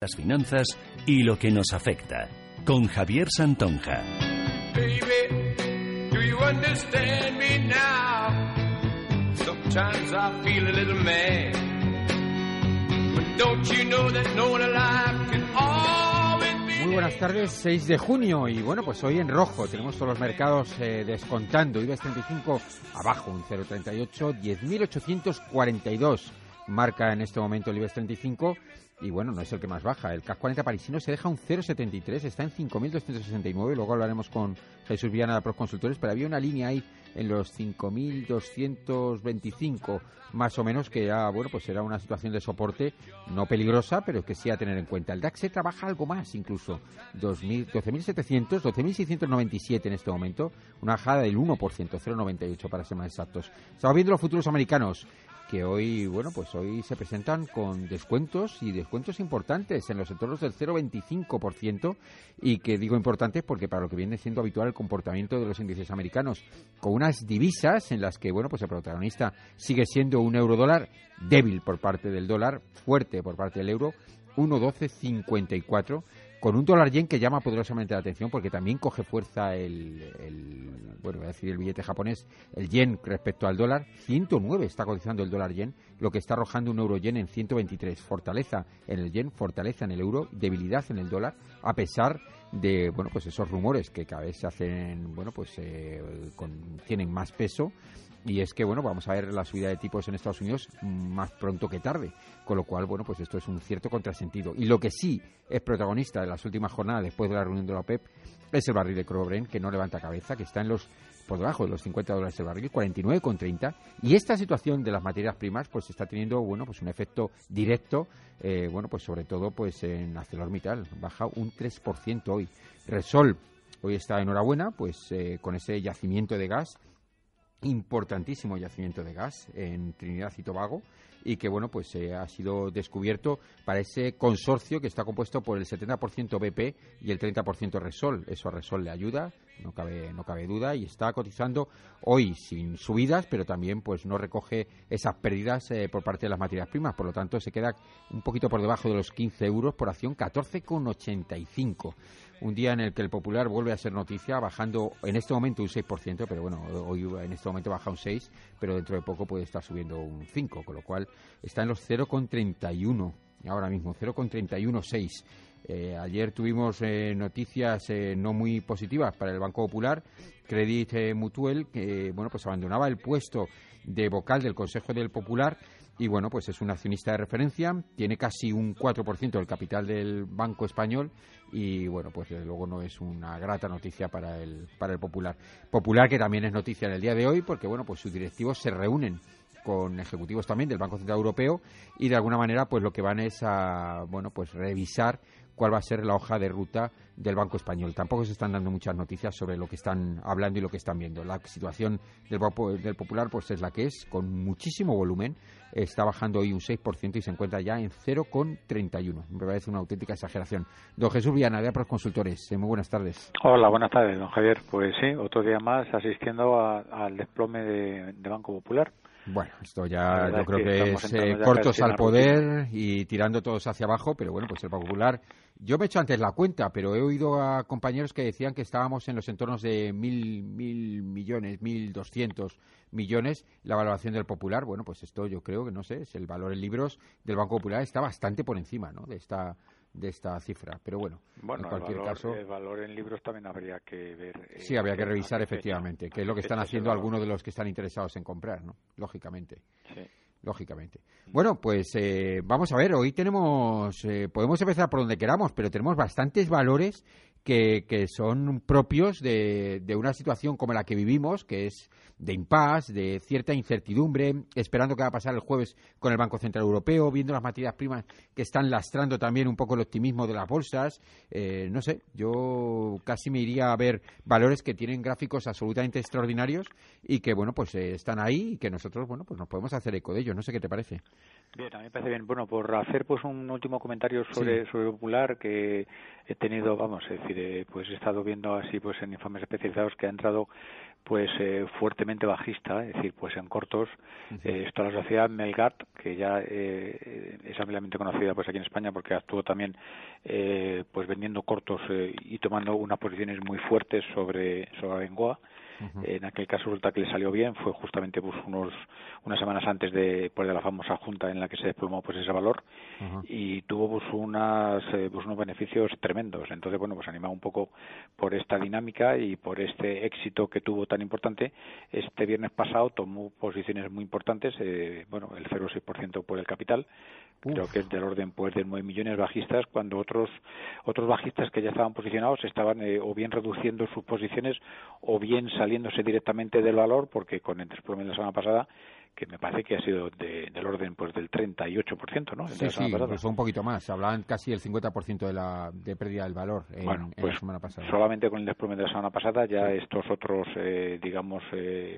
las finanzas y lo que nos afecta, con Javier Santonja. Muy buenas tardes, 6 de junio y bueno, pues hoy en rojo tenemos todos los mercados eh, descontando. IBEX 35 abajo, un 0,38, 10.842 marca en este momento el IBEX 35 y bueno, no es el que más baja. El CAC 40 parisino se deja un 0,73, está en 5.269. Luego hablaremos con Jesús Viana de Pros Consultores, pero había una línea ahí en los 5.225 más o menos que ya, bueno, pues era una situación de soporte no peligrosa, pero que sí a tener en cuenta. El DAX se trabaja algo más incluso, 12.700, 12.697 en este momento, una bajada del 1%, 0,98 para ser más exactos. Estamos viendo los futuros americanos que hoy, bueno, pues hoy se presentan con descuentos y descuentos importantes en los entornos del 0,25% y que digo importantes porque para lo que viene siendo habitual el comportamiento de los índices americanos, con unas divisas en las que, bueno, pues el protagonista sigue siendo un euro dólar débil por parte del dólar, fuerte por parte del euro, 1,1254 con un dólar yen que llama poderosamente la atención porque también coge fuerza el, bueno, voy a decir el billete japonés, el yen respecto al dólar, 109 está cotizando el dólar yen, lo que está arrojando un euro yen en 123, fortaleza en el yen, fortaleza en el euro, debilidad en el dólar, a pesar de, bueno, pues esos rumores que cada vez se hacen, bueno, pues eh, tienen más peso. Y es que, bueno, vamos a ver la subida de tipos en Estados Unidos más pronto que tarde. Con lo cual, bueno, pues esto es un cierto contrasentido. Y lo que sí es protagonista de las últimas jornadas después de la reunión de la OPEP es el barril de Crobren, que no levanta cabeza, que está en los por debajo de los 50 dólares el barril, 49,30. Y esta situación de las materias primas, pues está teniendo, bueno, pues un efecto directo, eh, bueno, pues sobre todo, pues en ArcelorMittal, baja un 3% hoy. Resol hoy está enhorabuena, pues eh, con ese yacimiento de gas importantísimo yacimiento de gas en Trinidad y Tobago y que bueno pues eh, ha sido descubierto para ese consorcio que está compuesto por el 70% BP y el 30% Resol. Eso a Resol le ayuda, no cabe no cabe duda y está cotizando hoy sin subidas, pero también pues no recoge esas pérdidas eh, por parte de las materias primas, por lo tanto se queda un poquito por debajo de los 15 euros por acción, 14,85 un día en el que el Popular vuelve a ser noticia, bajando en este momento un 6%, pero bueno, hoy en este momento baja un 6%, pero dentro de poco puede estar subiendo un 5%, con lo cual está en los 0,31 ahora mismo, 0,316. Eh, ayer tuvimos eh, noticias eh, no muy positivas para el Banco Popular. Credit Mutuel, que bueno, pues abandonaba el puesto de vocal del Consejo del Popular y bueno, pues es un accionista de referencia, tiene casi un 4% del capital del Banco Español y bueno, pues desde luego no es una grata noticia para el, para el Popular. Popular que también es noticia en el día de hoy porque bueno, pues sus directivos se reúnen con ejecutivos también del Banco Central Europeo y de alguna manera pues lo que van es a bueno, pues revisar cuál va a ser la hoja de ruta del Banco Español. Tampoco se están dando muchas noticias sobre lo que están hablando y lo que están viendo. La situación del, del Popular pues es la que es, con muchísimo volumen. Está bajando hoy un 6% y se encuentra ya en 0,31. Me parece una auténtica exageración. Don Jesús Villana, de Apros Consultores. Eh, muy buenas tardes. Hola, buenas tardes, don Javier. Pues sí, otro día más asistiendo al desplome de Banco Popular. Bueno, esto ya yo creo que, es eh, cortos al poder y tirando todos hacia abajo, pero bueno, pues el Popular. Yo me he hecho antes la cuenta, pero he oído a compañeros que decían que estábamos en los entornos de mil, mil millones, mil doscientos millones la valoración del Popular. Bueno, pues esto yo creo que no sé, es el valor en libros del Banco Popular está bastante por encima, ¿no? De esta de esta cifra. Pero bueno, en cualquier caso. El valor en libros también habría que ver. Eh, sí, habría que revisar efectivamente, que es lo que están haciendo algunos de los que están interesados en comprar, ¿no? Lógicamente. Sí. Lógicamente. Bueno, pues eh, vamos a ver, hoy tenemos, eh, podemos empezar por donde queramos, pero tenemos bastantes valores que, que son propios de, de una situación como la que vivimos, que es de impasse, de cierta incertidumbre, esperando qué va a pasar el jueves con el Banco Central Europeo, viendo las materias primas que están lastrando también un poco el optimismo de las bolsas. Eh, no sé, yo casi me iría a ver valores que tienen gráficos absolutamente extraordinarios y que, bueno, pues eh, están ahí y que nosotros, bueno, pues nos podemos hacer eco de ellos. No sé qué te parece. Bien, a mí me parece bien. Bueno, por hacer pues un último comentario sobre, sobre Popular, que he tenido, vamos, es decir, eh, pues he estado viendo así pues en informes especializados que ha entrado pues eh, fuertemente bajista, es decir, pues en cortos, eh, esto la sociedad Melgart, que ya eh, es ampliamente conocida pues aquí en España porque actuó también pues vendiendo cortos y tomando unas posiciones muy fuertes sobre sobre Bengoa, en aquel caso resulta que le salió bien, fue justamente pues unos unas semanas antes de pues, de la famosa junta en la que se desplomó pues ese valor y tuvo pues unas eh, pues unos beneficios tremendos. Entonces, bueno, pues animado un poco por esta dinámica y por este éxito que tuvo tan importante. Este viernes pasado tomó posiciones muy importantes, eh, bueno, el 0,6% por el capital, creo que es del orden pues de 9 millones bajistas cuando otros otros bajistas que ya estaban posicionados estaban eh, o bien reduciendo sus posiciones o bien saliéndose directamente del valor porque con el desplome de la semana pasada que me parece que ha sido del orden pues del 38%, ¿no? Sí, sí, pues un poquito más. Hablaban casi el 50% de la de pérdida del valor en, bueno, pues la semana pasada. Solamente con el desplome de la semana pasada ya estos otros, eh, digamos, eh,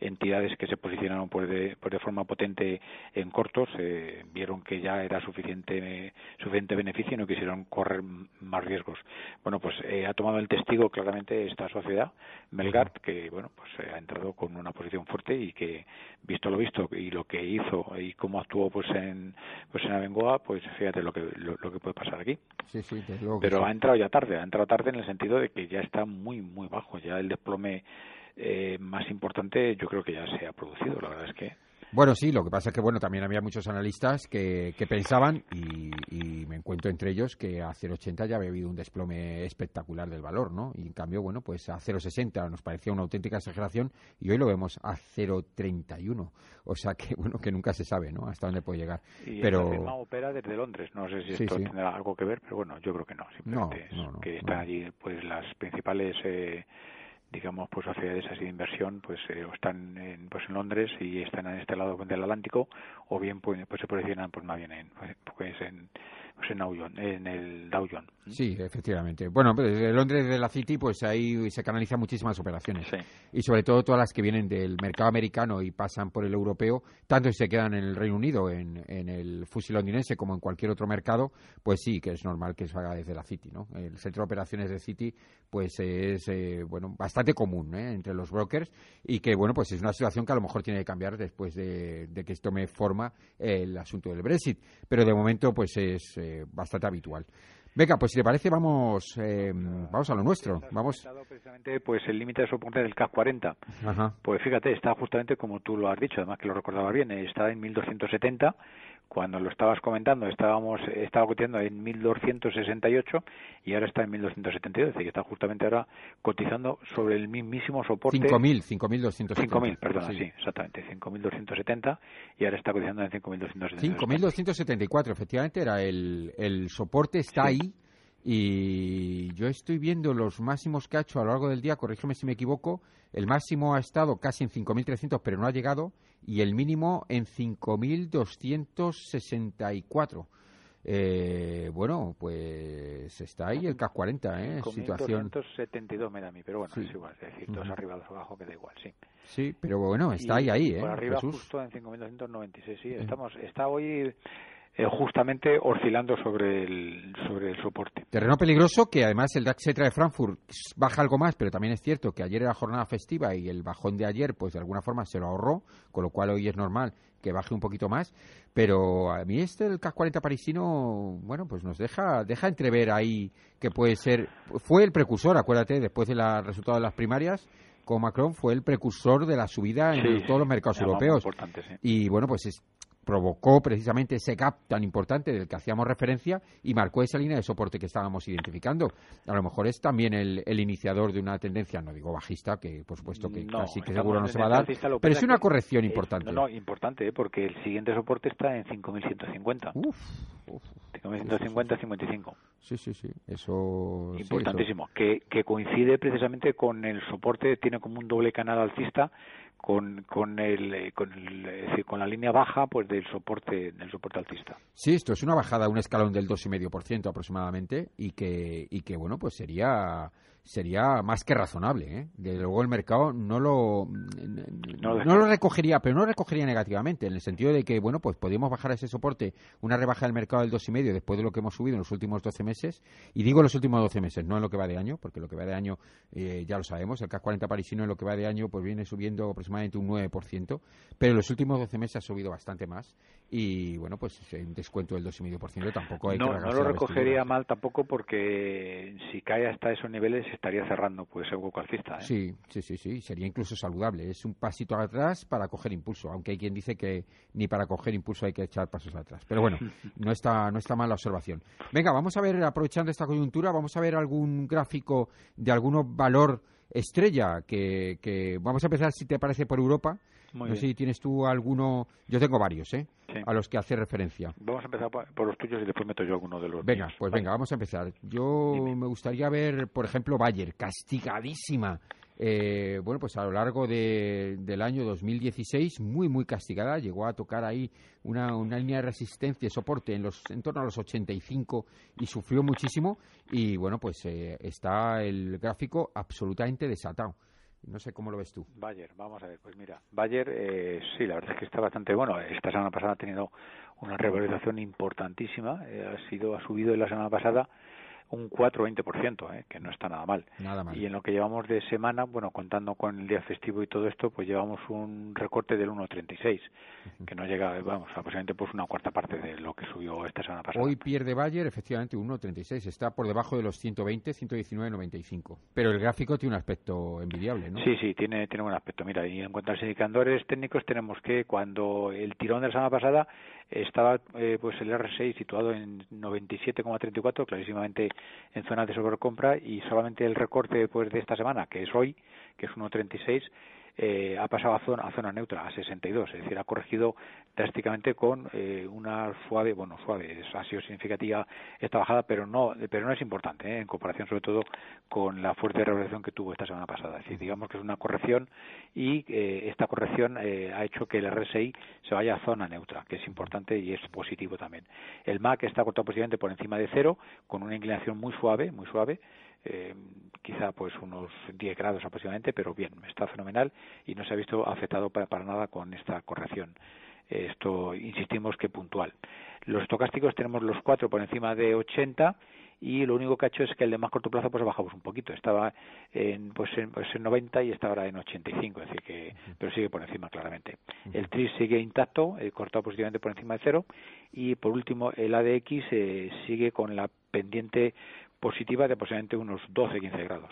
entidades que se posicionaron pues de, pues de forma potente en cortos eh, vieron que ya era suficiente suficiente beneficio y no quisieron correr más riesgos. Bueno, pues ha tomado el testigo claramente esta sociedad, Melgard, que bueno, pues ha entrado con una posición fuerte y que visto lo visto y lo que hizo y cómo actuó pues en pues en Abengoa, pues fíjate lo que lo, que puede pasar aquí. Sí, sí, Pero ha entrado ya tarde, ha entrado tarde en el sentido de que ya está muy muy bajo, ya el desplome eh, más importante yo creo que ya se ha producido, la verdad es que bueno, sí, lo que pasa es que bueno, también había muchos analistas que, que pensaban, y, me encuentro entre ellos, que a 0,80 ya había habido un desplome espectacular del valor, ¿no? Y en cambio, bueno, pues a 0,60 nos parecía una auténtica exageración y hoy lo vemos a 0,31. O sea que, bueno, que nunca se sabe, ¿no? Hasta dónde puede llegar. Y pero... firma opera desde Londres. No sé si esto tendrá algo que ver, pero bueno, yo creo que no. Simplemente no, que están allí pues las principales... Eh, digamos, pues sociedades así de inversión, pues eh, están en, pues en Londres y están en este lado del Atlántico, o bien pues, pues se posicionan pues más bien en, pues en pues en, en el Dow Jones. Sí, efectivamente. Bueno, pues desde Londres, de la City, pues ahí se canalizan muchísimas operaciones. Y sobre todo todas las que vienen del mercado americano y pasan por el europeo, tanto si se quedan en el Reino Unido, en, en el fusil londinense, como en cualquier otro mercado, pues sí, que es normal que se haga desde la City, ¿no? El centro de operaciones de City, pues es, eh, bueno, bastante común ¿eh? entre los brokers y que, bueno, pues es una situación que a lo mejor tiene que cambiar después de, de que tome forma el asunto del Brexit. Pero de momento, pues es eh, bastante habitual. Venga, pues si te parece, vamos eh, vamos a lo nuestro. Vamos. precisamente pues el límite de soporte del CAC 40. Pues fíjate, está justamente como tú lo has dicho, además que lo recordaba bien, está en 1270 cuando lo estabas comentando estábamos estaba cotizando en 1268 y ahora está en 1272 es decir que está justamente ahora cotizando sobre el mismísimo soporte. 5000 5270 5000 perdón sí. sí exactamente 5270 y ahora está cotizando en 5274 5274 efectivamente era el, el soporte está ahí y yo estoy viendo los máximos que ha hecho a lo largo del día, corrígeme si me equivoco, el máximo ha estado casi en 5.300 pero no ha llegado y el mínimo en 5.264. Eh, bueno, pues está ahí el CAC 40, ¿eh? Situación. 5.272 me da a mí, pero bueno, es igual, es decir, dos arriba, dos abajo, que da igual, sí. Sí, pero bueno, está ahí, ahí, ¿eh? Por arriba justo en 5.296, sí, estamos, está hoy eh, justamente oscilando sobre el, sobre el soporte. Terreno peligroso que además el DAX de Frankfurt baja algo más, pero también es cierto que ayer era jornada festiva y el bajón de ayer, pues de alguna forma se lo ahorró, con lo cual hoy es normal que baje un poquito más. Pero a mí este, el CAC 40 parisino, bueno, pues nos deja, deja entrever ahí que puede ser. Fue el precursor, acuérdate, después del resultado de las primarias con Macron fue el precursor de la subida en todos los mercados europeos. Y bueno, pues es, provocó precisamente ese gap tan importante del que hacíamos referencia y marcó esa línea de soporte que estábamos identificando. A lo mejor es también el, iniciador de una tendencia, no digo bajista, que por supuesto que casi que seguro no se va a dar, pero es una corrección importante. No, importante, ¿eh? porque el siguiente soporte está en 5.150. Uf, uf. 5.150, 55. Sí, sí, sí, eso... Importantísimo, Que, que coincide precisamente con el soporte, tiene como un doble canal alcista con con el con el, con la línea baja pues del soporte del soporte altista. Sí, esto es una bajada un escalón del 2,5% aproximadamente y que y que bueno, pues sería sería más que razonable. ¿eh? Desde luego el mercado no lo no, lo recogería, pero no lo recogería negativamente, en el sentido de que bueno, pues podríamos bajar a ese soporte una rebaja del mercado del 2,5 después de lo que hemos subido en los últimos 12 meses. Y digo los últimos 12 meses, no en lo que va de año, porque lo que va de año eh, ya lo sabemos, el CAC 40 parisino en lo que va de año pues viene subiendo aproximadamente un 9%, pero en los últimos 12 meses ha subido bastante más y bueno, pues un descuento del 2,5% tampoco hay no, que No lo recogería mal tampoco porque si cae hasta esos niveles estaría cerrando pues el hueco alcista. ¿eh? Sí, sí, sí, sí, sería incluso saludable. Es un pasito atrás para coger impulso, aunque hay quien dice que ni para coger impulso hay que echar pasos atrás. Pero bueno, no está, no está mal la observación. Venga, vamos a ver, aprovechando esta coyuntura, vamos a ver algún gráfico de algún valor estrella que, que vamos a empezar si te parece por Europa no sé si tienes tú alguno. Yo tengo varios, ¿eh? A los que hace referencia. Vamos a empezar por, los tuyos y después meto yo alguno de los. Venga, pues venga, vamos a empezar. Yo me gustaría ver, por ejemplo, Bayer, castigadísima. Eh, bueno, pues a lo largo del año 2016, muy, muy castigada. Llegó a tocar ahí una, una línea de resistencia y soporte en, los, en torno a los 85 y sufrió muchísimo. Y bueno, pues eh, está el gráfico absolutamente desatado. No sé cómo lo ves tú. Bayer, vamos a ver, pues mira, Bayer eh, sí, la verdad es que está bastante bueno. Esta semana pasada ha tenido una revalorización importantísima, eh, ha sido ha subido en la semana pasada un 4-20%, ¿eh? que no está nada mal. nada mal. Y en lo que llevamos de semana, bueno, contando con el día festivo y todo esto, pues llevamos un recorte del 1,36, que no llega, vamos, aproximadamente pues una cuarta parte de lo que subió esta semana pasada. Hoy pierde Bayer, efectivamente, 1,36, está por debajo de los 120, 119,95. Pero el gráfico tiene un aspecto envidiable, ¿no? Sí, sí, tiene, tiene un aspecto. Mira, y en cuanto a los indicadores técnicos, tenemos que cuando el tirón de la semana pasada estaba eh, pues el R6 situado en 97,34, clarísimamente en zona de sobrecompra y solamente el recorte después de esta semana, que es hoy, que es 1,36, eh, ha pasado a zona, a zona neutra, a 62, es decir, ha corregido drásticamente con eh, una suave, bueno, suave, ha sido significativa esta bajada, pero no, pero no es importante, ¿eh? en comparación sobre todo con la fuerte revolución que tuvo esta semana pasada. Es decir, digamos que es una corrección y eh, esta corrección eh, ha hecho que el RSI se vaya a zona neutra, que es importante y es positivo también. El MAC está cortado positivamente por encima de cero, con una inclinación muy suave, muy suave, eh, quizá pues unos 10 grados aproximadamente, pero bien, está fenomenal y no se ha visto afectado para, nada con esta corrección. Esto, insistimos que puntual. Los estocásticos tenemos los cuatro por encima de 80 y lo único que ha hecho es que el de más corto plazo pues bajamos un poquito estaba en pues en, pues en 90 y está ahora en 85 es decir que pero sigue por encima claramente el TRIS sigue intacto eh, cortado positivamente por encima de cero y por último el ADX eh, sigue con la pendiente positiva de aproximadamente unos 12-15 grados.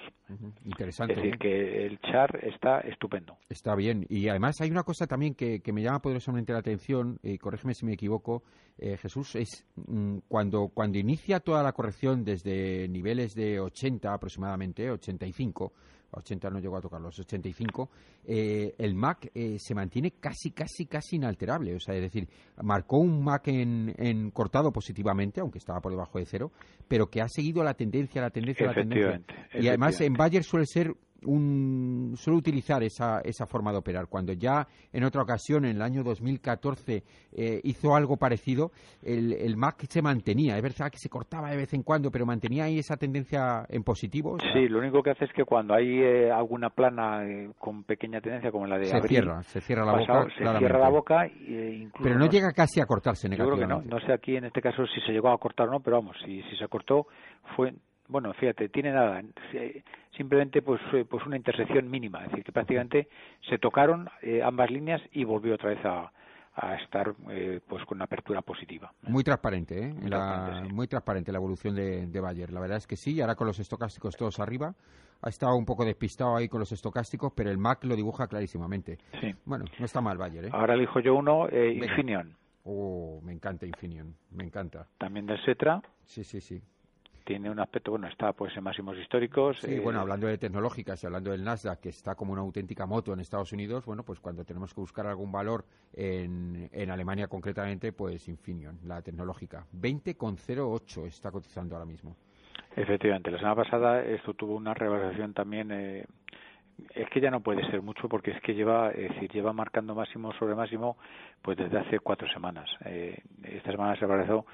Interesante. Es decir, ¿eh? que el char está estupendo. Está bien. Y además hay una cosa también que, me llama poderosamente la atención, y corrígeme si me equivoco, eh, Jesús, es mm, cuando, cuando inicia toda la corrección desde niveles de 80 aproximadamente, 85, 80 no llegó a tocar los 85, eh, el MAC eh, se mantiene casi, casi, casi inalterable. O sea, es decir, marcó un MAC en, cortado positivamente, aunque estaba por debajo de cero, pero que ha seguido la tendencia, la tendencia, la tendencia. Y además en Bayer suele ser un, suele utilizar esa, esa forma de operar. Cuando ya en otra ocasión, en el año 2014, eh, hizo algo parecido, el, el MAC se mantenía. Es verdad que se cortaba de vez en cuando, pero mantenía ahí esa tendencia en positivo. Sí, lo único que hace es que cuando hay eh, alguna plana eh, con pequeña tendencia, como la de se cierra, se cierra la boca. Se cierra la boca. pero no, llega casi a cortarse negativamente. Yo creo que no. No sé aquí en este caso si se llegó a cortar o no, pero vamos, si, si se cortó fue bueno, fíjate, tiene nada, simplemente pues, eh, pues una intersección mínima, es decir, que prácticamente se tocaron eh, ambas líneas y volvió otra vez a, estar eh, pues con una apertura positiva. Muy transparente, ¿eh? Muy transparente, la evolución de, de, Bayer. La verdad es que sí, ahora con los estocásticos todos arriba. Ha estado un poco despistado ahí con los estocásticos, pero el MAC lo dibuja clarísimamente. Sí. Bueno, no está mal Bayer, ¿eh? Ahora elijo yo uno, Infineon. Oh, me encanta Infineon, me encanta. También del Cetra. Sí, sí, sí tiene un aspecto, bueno, está pues en máximos históricos. Sí, bueno, eh, hablando de tecnológicas y hablando del Nasdaq, que está como una auténtica moto en Estados Unidos, bueno, pues cuando tenemos que buscar algún valor en, en Alemania concretamente, pues Infineon, la tecnológica. 20,08 está cotizando ahora mismo. Efectivamente, la semana pasada esto tuvo una revalorización también eh, es que ya no puede ser mucho porque es que lleva, es decir, lleva marcando máximo sobre máximo pues desde hace cuatro semanas. Eh, esta semana se apareció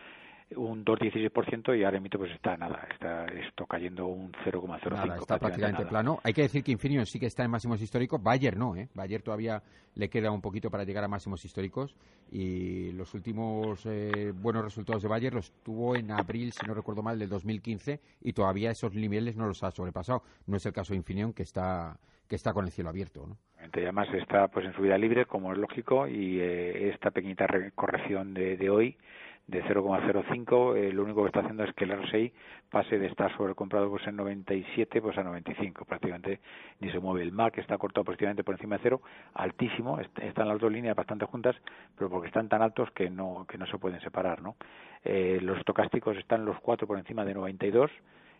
un 2,16% y ahora mismo pues está nada, está esto cayendo un 0,05. Está prácticamente plano. Hay que decir que Infineon sí que está en máximos históricos, Bayer no, ¿eh? Bayer todavía le queda un poquito para llegar a máximos históricos y los últimos eh, buenos resultados de Bayer los tuvo en abril, si no recuerdo mal, del 2015 y todavía esos niveles no los ha sobrepasado. No es el caso de Infineon que está que está con el cielo abierto, ¿no? Además está pues en su vida libre, como es lógico, y eh, esta pequeñita corrección de, de hoy de 0,05, eh, lo único que está haciendo es que el RSI pase de estar sobrecomprado pues en 97 pues a 95, prácticamente ni se mueve. El MAC está cortado positivamente por encima de cero, altísimo, están las dos líneas bastante juntas, pero porque están tan altos que no que no se pueden separar, ¿no? Eh, los estocásticos están los cuatro por encima de 92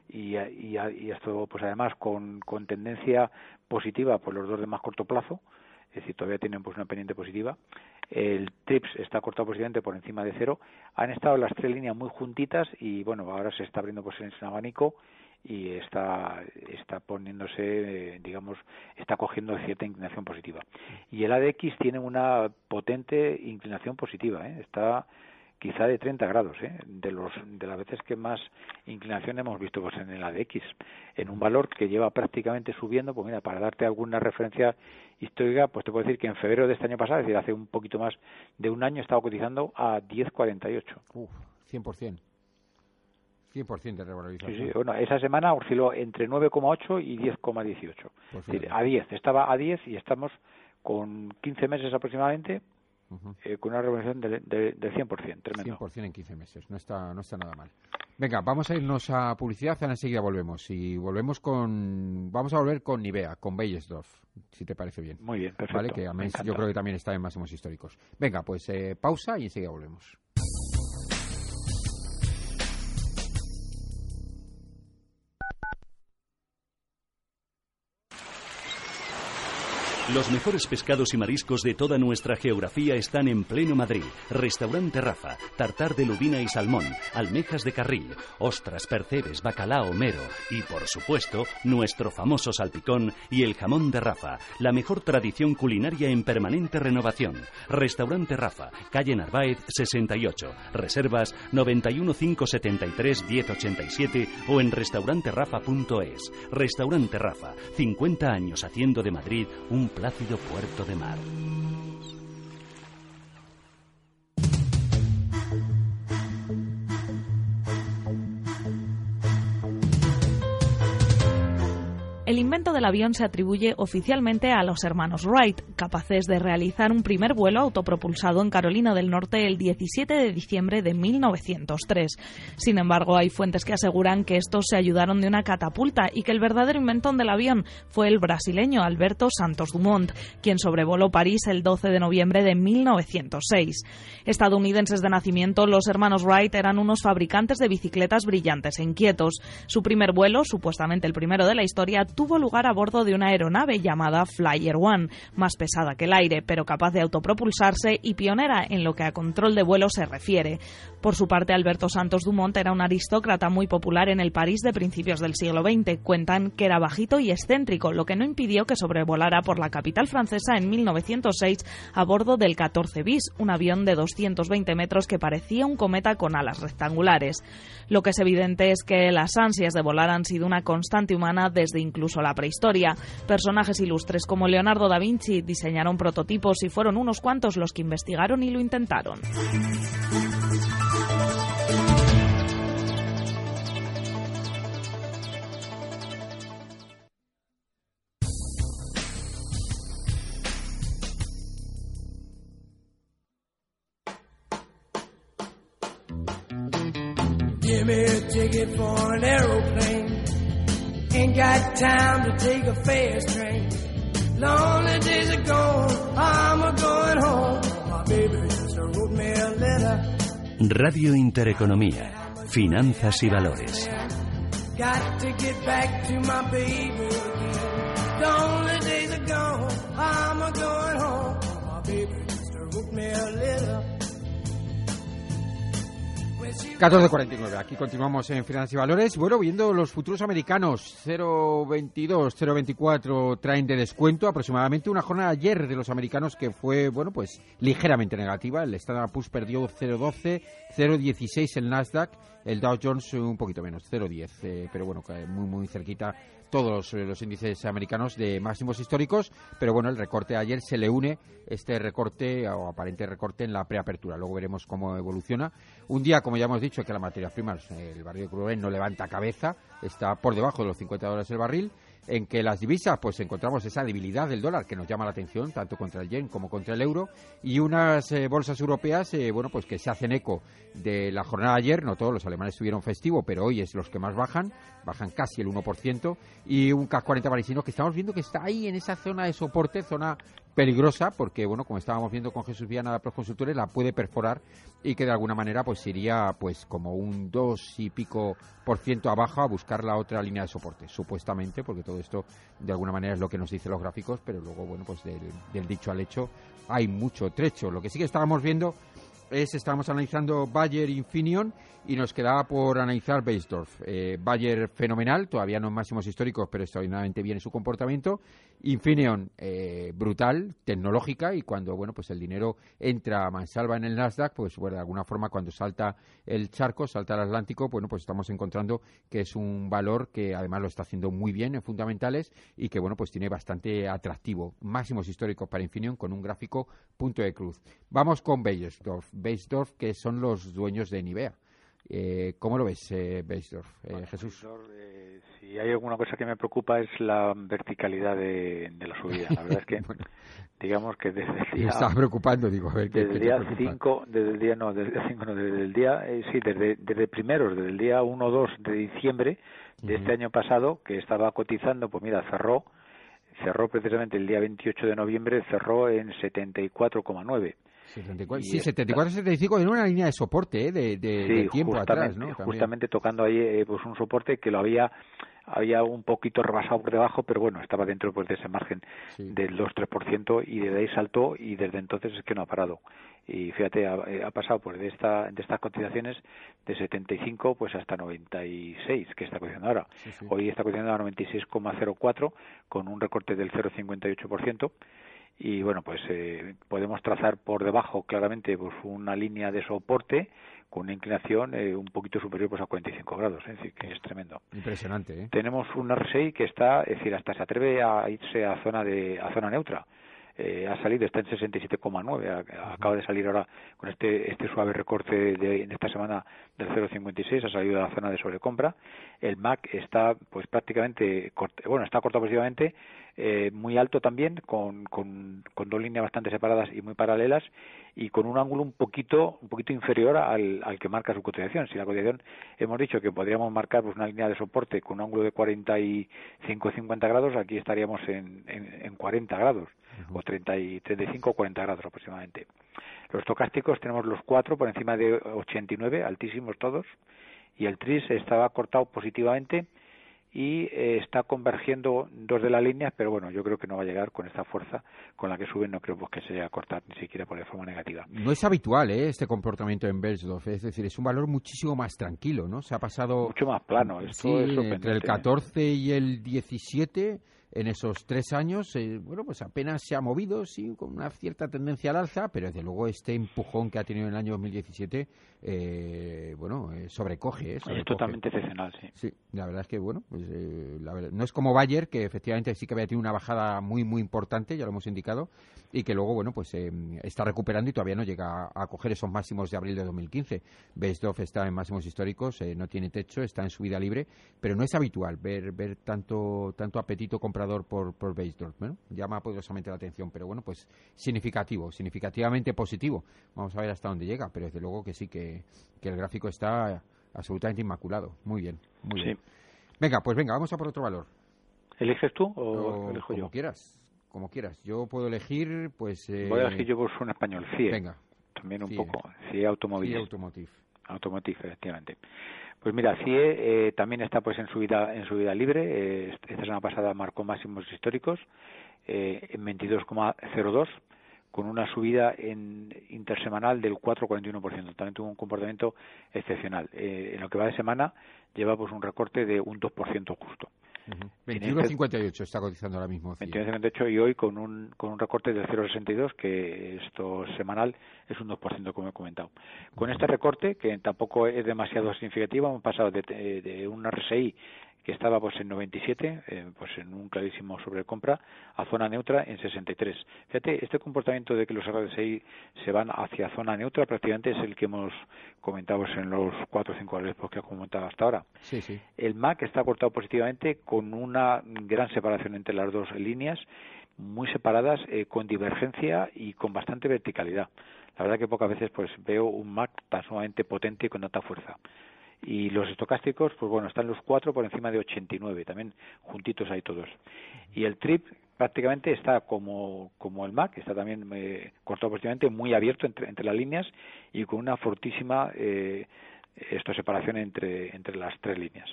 y, y, y esto pues además con, con tendencia positiva por los dos de más corto plazo, es decir, todavía tienen pues una pendiente positiva. El TRIPS está cortado positivamente por encima de cero. Han estado las tres líneas muy juntitas y bueno, ahora se está abriendo pues en ese abanico y está está poniéndose digamos está cogiendo cierta inclinación positiva y el ADX tiene una potente inclinación positiva ¿eh? está quizá de 30 grados, ¿eh? de, los, de las veces que más inclinación hemos visto pues, en el ADX, en un valor que lleva prácticamente subiendo, pues mira, para darte alguna referencia histórica, pues te puedo decir que en febrero de este año pasado, es decir, hace un poquito más de un año, estaba cotizando a 10,48. Uf, 100%. 100% de revalorización. Sí, sí, bueno, esa semana osciló entre 9,8 y 10,18. Pues a 10, estaba a 10 y estamos con 15 meses aproximadamente eh, con una revalorización del, del 100%, tremendo. 100% en 15 meses, no está, no está nada mal. Venga, vamos a irnos a publicidad, enseguida volvemos. Y volvemos con. Vamos a volver con Nivea, con Bellesdorf, si te parece bien. Muy bien, perfecto. Vale, que yo creo que también está en máximos históricos. Venga, pues eh, pausa y enseguida volvemos. Los mejores pescados y mariscos de toda nuestra geografía están en pleno Madrid. Restaurante Rafa, tartar de lubina y salmón, almejas de carril, ostras, percebes, bacalao, mero y, por supuesto, nuestro famoso salpicón y el jamón de Rafa, la mejor tradición culinaria en permanente renovación. Restaurante Rafa, calle Narváez 68. Reservas 91573 1087 o en restauranterafa.es. Restaurante Rafa, 50 años haciendo de Madrid un plácido puerto de mar. El invento del avión se atribuye oficialmente a los hermanos Wright, capaces de realizar un primer vuelo autopropulsado en Carolina del Norte el 17 de diciembre de 1903. Sin embargo, hay fuentes que aseguran que estos se ayudaron de una catapulta y que el verdadero inventón del avión fue el brasileño Alberto Santos Dumont, quien sobrevoló París el 12 de noviembre de 1906. Estadounidenses de nacimiento, los hermanos Wright eran unos fabricantes de bicicletas brillantes e inquietos. Su primer vuelo, supuestamente el primero de la historia, tuvo lugar a bordo de una aeronave llamada Flyer One, más pesada que el aire, pero capaz de autopropulsarse y pionera en lo que a control de vuelo se refiere. Por su parte, Alberto Santos Dumont era un aristócrata muy popular en el París de principios del siglo XX. Cuentan que era bajito y excéntrico, lo que no impidió que sobrevolara por la capital francesa en 1906 a bordo del 14 bis, un avión de 220 metros que parecía un cometa con alas rectangulares. Lo que es evidente es que las ansias de volar han sido una constante humana desde incluso incluso la prehistoria. Personajes ilustres como Leonardo da Vinci diseñaron prototipos y fueron unos cuantos los que investigaron y lo intentaron. Ain't got time to take a fast train. Lonely days are gone, I'm a going home. My baby just wrote me a letter. Radio Intereconomía, Finanzas y Valores. Got to get back to my baby again. Lonely days are gone, I'm a going home. My baby just wrote me a letter. 14.49, aquí continuamos en Finanzas y Valores. Bueno, viendo los futuros americanos, 0.22, 0.24 traen de descuento aproximadamente una jornada ayer de los americanos que fue, bueno, pues ligeramente negativa. El Standard Poor's perdió 0.12, 0.16 el Nasdaq, el Dow Jones un poquito menos, 0.10, eh, pero bueno, muy, muy cerquita todos los, índices americanos de máximos históricos, pero bueno, el recorte de ayer se le une este recorte o aparente recorte en la preapertura. Luego veremos cómo evoluciona. Un día, como ya hemos dicho, que la materia primas, el barrio de Cruel no levanta cabeza, está por debajo de los 50 dólares el barril en que las divisas pues encontramos esa debilidad del dólar que nos llama la atención tanto contra el yen como contra el euro y unas eh, bolsas europeas eh, bueno pues que se hacen eco de la jornada de ayer. No todos los alemanes tuvieron festivo pero hoy es los que más bajan bajan casi el 1% y un CAC 40 parisino que estamos viendo que está ahí en esa zona de soporte zona peligrosa porque bueno como estábamos viendo con Jesús Viana de los consultores la puede perforar y que de alguna manera pues iría pues como un 2 y pico por ciento abajo a buscar la otra línea de soporte supuestamente porque todo esto de alguna manera es lo que nos dicen los gráficos pero luego bueno pues del, del dicho al hecho hay mucho trecho lo que sí que estábamos viendo es, estábamos analizando Bayer Infineon y nos quedaba por analizar Beisdorf. Eh, Bayer fenomenal, todavía no en máximos históricos, pero extraordinariamente bien en su comportamiento. Infineon eh, brutal, tecnológica y cuando bueno pues el dinero entra a mansalva en el Nasdaq, pues bueno, de alguna forma cuando salta el charco, salta el Atlántico, bueno pues estamos encontrando que es un valor que además lo está haciendo muy bien en fundamentales y que bueno pues tiene bastante atractivo. Máximos históricos para Infineon con un gráfico punto de cruz. Vamos con Beisdorf. Beisdorf que son los dueños de Nivea. Eh, ¿Cómo lo ves, eh, Beisdorf? Eh, Jesús. Eh, si hay alguna cosa que me preocupa es la verticalidad de, la subida. La verdad es que, digamos que desde el día. Me preocupando, digo, a ver, Desde el día 5, desde el día, no, desde el 5, no, desde el día, sí, desde, desde primeros, desde el día 1 2 de diciembre de este año pasado, que estaba cotizando, pues mira, cerró, cerró precisamente el día 28 de noviembre, cerró en 74,9 sí, 74-75 en una línea de soporte ¿eh? de, tiempo atrás, ¿no? Justamente tocando ahí eh, pues un soporte que lo había había un poquito rebasado por debajo, pero bueno, estaba dentro pues de ese margen del 2-3% y desde ahí saltó y desde entonces es que no ha parado. Y fíjate, ha, eh, pasado pues de, esta, de estas cotizaciones de 75 pues hasta 96, que está cotizando ahora. Hoy está cotizando a 96,04 con un recorte del 0,58% y bueno pues eh, podemos trazar por debajo claramente pues una línea de soporte con una inclinación eh, un poquito superior pues a 45 grados es decir que es tremendo impresionante ¿eh? tenemos un RSI que está es decir hasta se atreve a irse a zona de a zona neutra eh, ha salido, está en 67,9, acaba de salir ahora con este este suave recorte de, en esta semana del 0,56, ha salido de la zona de sobrecompra. El MAC está pues prácticamente, bueno, está cortado positivamente eh, muy alto también, con, con, con, dos líneas bastante separadas y muy paralelas, y con un ángulo un poquito, un poquito inferior al, al que marca su cotización. Si la cotización hemos dicho que podríamos marcar pues, una línea de soporte con un ángulo de 45 50 grados, aquí estaríamos en, en, en 40 grados, o 30 y 35 o 40 grados aproximadamente. Los tocásticos tenemos los cuatro por encima de 89, altísimos todos, y el TRIS estaba cortado positivamente y eh, está convergiendo dos de las líneas, pero bueno, yo creo que no va a llegar con esta fuerza con la que suben, no creo pues, que se vaya a cortar ni siquiera por de forma negativa. No es habitual ¿eh? este comportamiento en Belsdorf, es decir, es un valor muchísimo más tranquilo, ¿no? Se ha pasado... Mucho más plano, esto sí, entre el 14 y el 17 en esos tres años, eh, bueno, pues apenas se ha movido, sí, con una cierta tendencia al alza, pero desde luego este empujón que ha tenido en el año 2017, eh, bueno, eh, sobrecoge, Es totalmente excepcional, sí. Sí, la verdad es que, bueno, pues no es como Bayer, que efectivamente sí que había tenido una bajada muy, muy importante, ya lo hemos indicado, y que luego, bueno, pues está recuperando y todavía no llega a, coger esos máximos de abril de 2015. Beisdorf está en máximos históricos, no tiene techo, está en subida libre, pero no es habitual ver, ver tanto, tanto apetito comprador por, por Beisdorf. Llama poderosamente la atención, pero bueno, pues significativo, significativamente positivo. Vamos a ver hasta dónde llega, pero desde luego que sí, que, que el gráfico está absolutamente inmaculado. Muy bien, muy bien. Venga, pues venga, vamos a por otro valor. ¿Eliges tú o, elijo como quieras, como quieras. Yo puedo elegir, pues... Eh... Voy a elegir yo por un español, CIE. Venga. También un poco, CIE Automotive. CIE Automotive. Automotive, efectivamente. Pues mira, CIE eh, también está pues en su vida en su libre. Eh, esta semana pasada marcó máximos históricos eh, en 22,02 con una subida en intersemanal del 4,41%. También tuvo un comportamiento excepcional. Eh, en lo que va de semana lleva pues un recorte de un 2% justo. 21,58 está cotizando ahora mismo. 21,58 y hoy con un, con un recorte del 0,62 que esto semanal es un 2% como he comentado. Con este recorte, que tampoco es demasiado significativo, hemos pasado de, de un RSI que estaba pues en 97, eh, pues en un clarísimo sobrecompra, a zona neutra en 63. Fíjate, este comportamiento de que los RSI se van hacia zona neutra prácticamente es el que hemos comentado en los cuatro o cinco pues, que he comentado hasta ahora. Sí, sí. El MAC está cortado positivamente con una gran separación entre las dos líneas, muy separadas, eh, con divergencia y con bastante verticalidad. La verdad que pocas veces pues veo un MAC tan sumamente potente y con tanta fuerza y los estocásticos, pues bueno, están los cuatro por encima de 89, también juntitos ahí todos. Y el TRIP prácticamente está como, como el MAC, está también eh, cortado positivamente, muy abierto entre, entre las líneas y con una fortísima eh, esto separación entre, entre las tres líneas.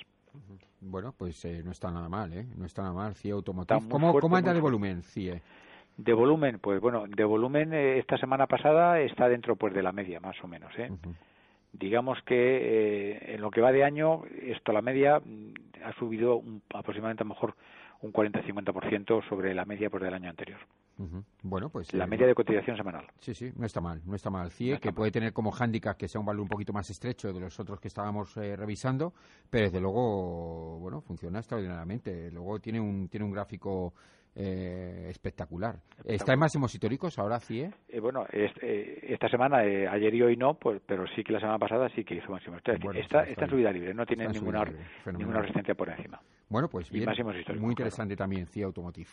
Bueno, pues eh, no está nada mal, ¿eh? No está nada mal, CIE Automotive. ¿Cómo, ¿Cómo, anda de volumen, CIE? De volumen, pues bueno, de volumen eh, esta semana pasada está dentro pues de la media, más o menos, ¿eh? Digamos que eh, en lo que va de año, esto la media mm, ha subido aproximadamente a lo mejor un 40-50% sobre la media por del año anterior. Bueno, pues la eh, media de cotización semanal. Sí, sí, no está mal, no está mal. CIE, que puede tener como hándicap que sea un valor un poquito más estrecho de los otros que estábamos eh, revisando, pero desde luego, bueno, funciona extraordinariamente. Luego tiene un tiene un gráfico eh, espectacular. ¿Está en máximos históricos ahora, CIE? Eh, bueno, eh, esta semana, ayer y hoy no, pues, pero sí que la semana pasada sí que hizo máximos históricos. está, está, en subida libre, no tiene ninguna, ninguna resistencia por encima. Bueno, pues bien, muy interesante también CIE Automotive.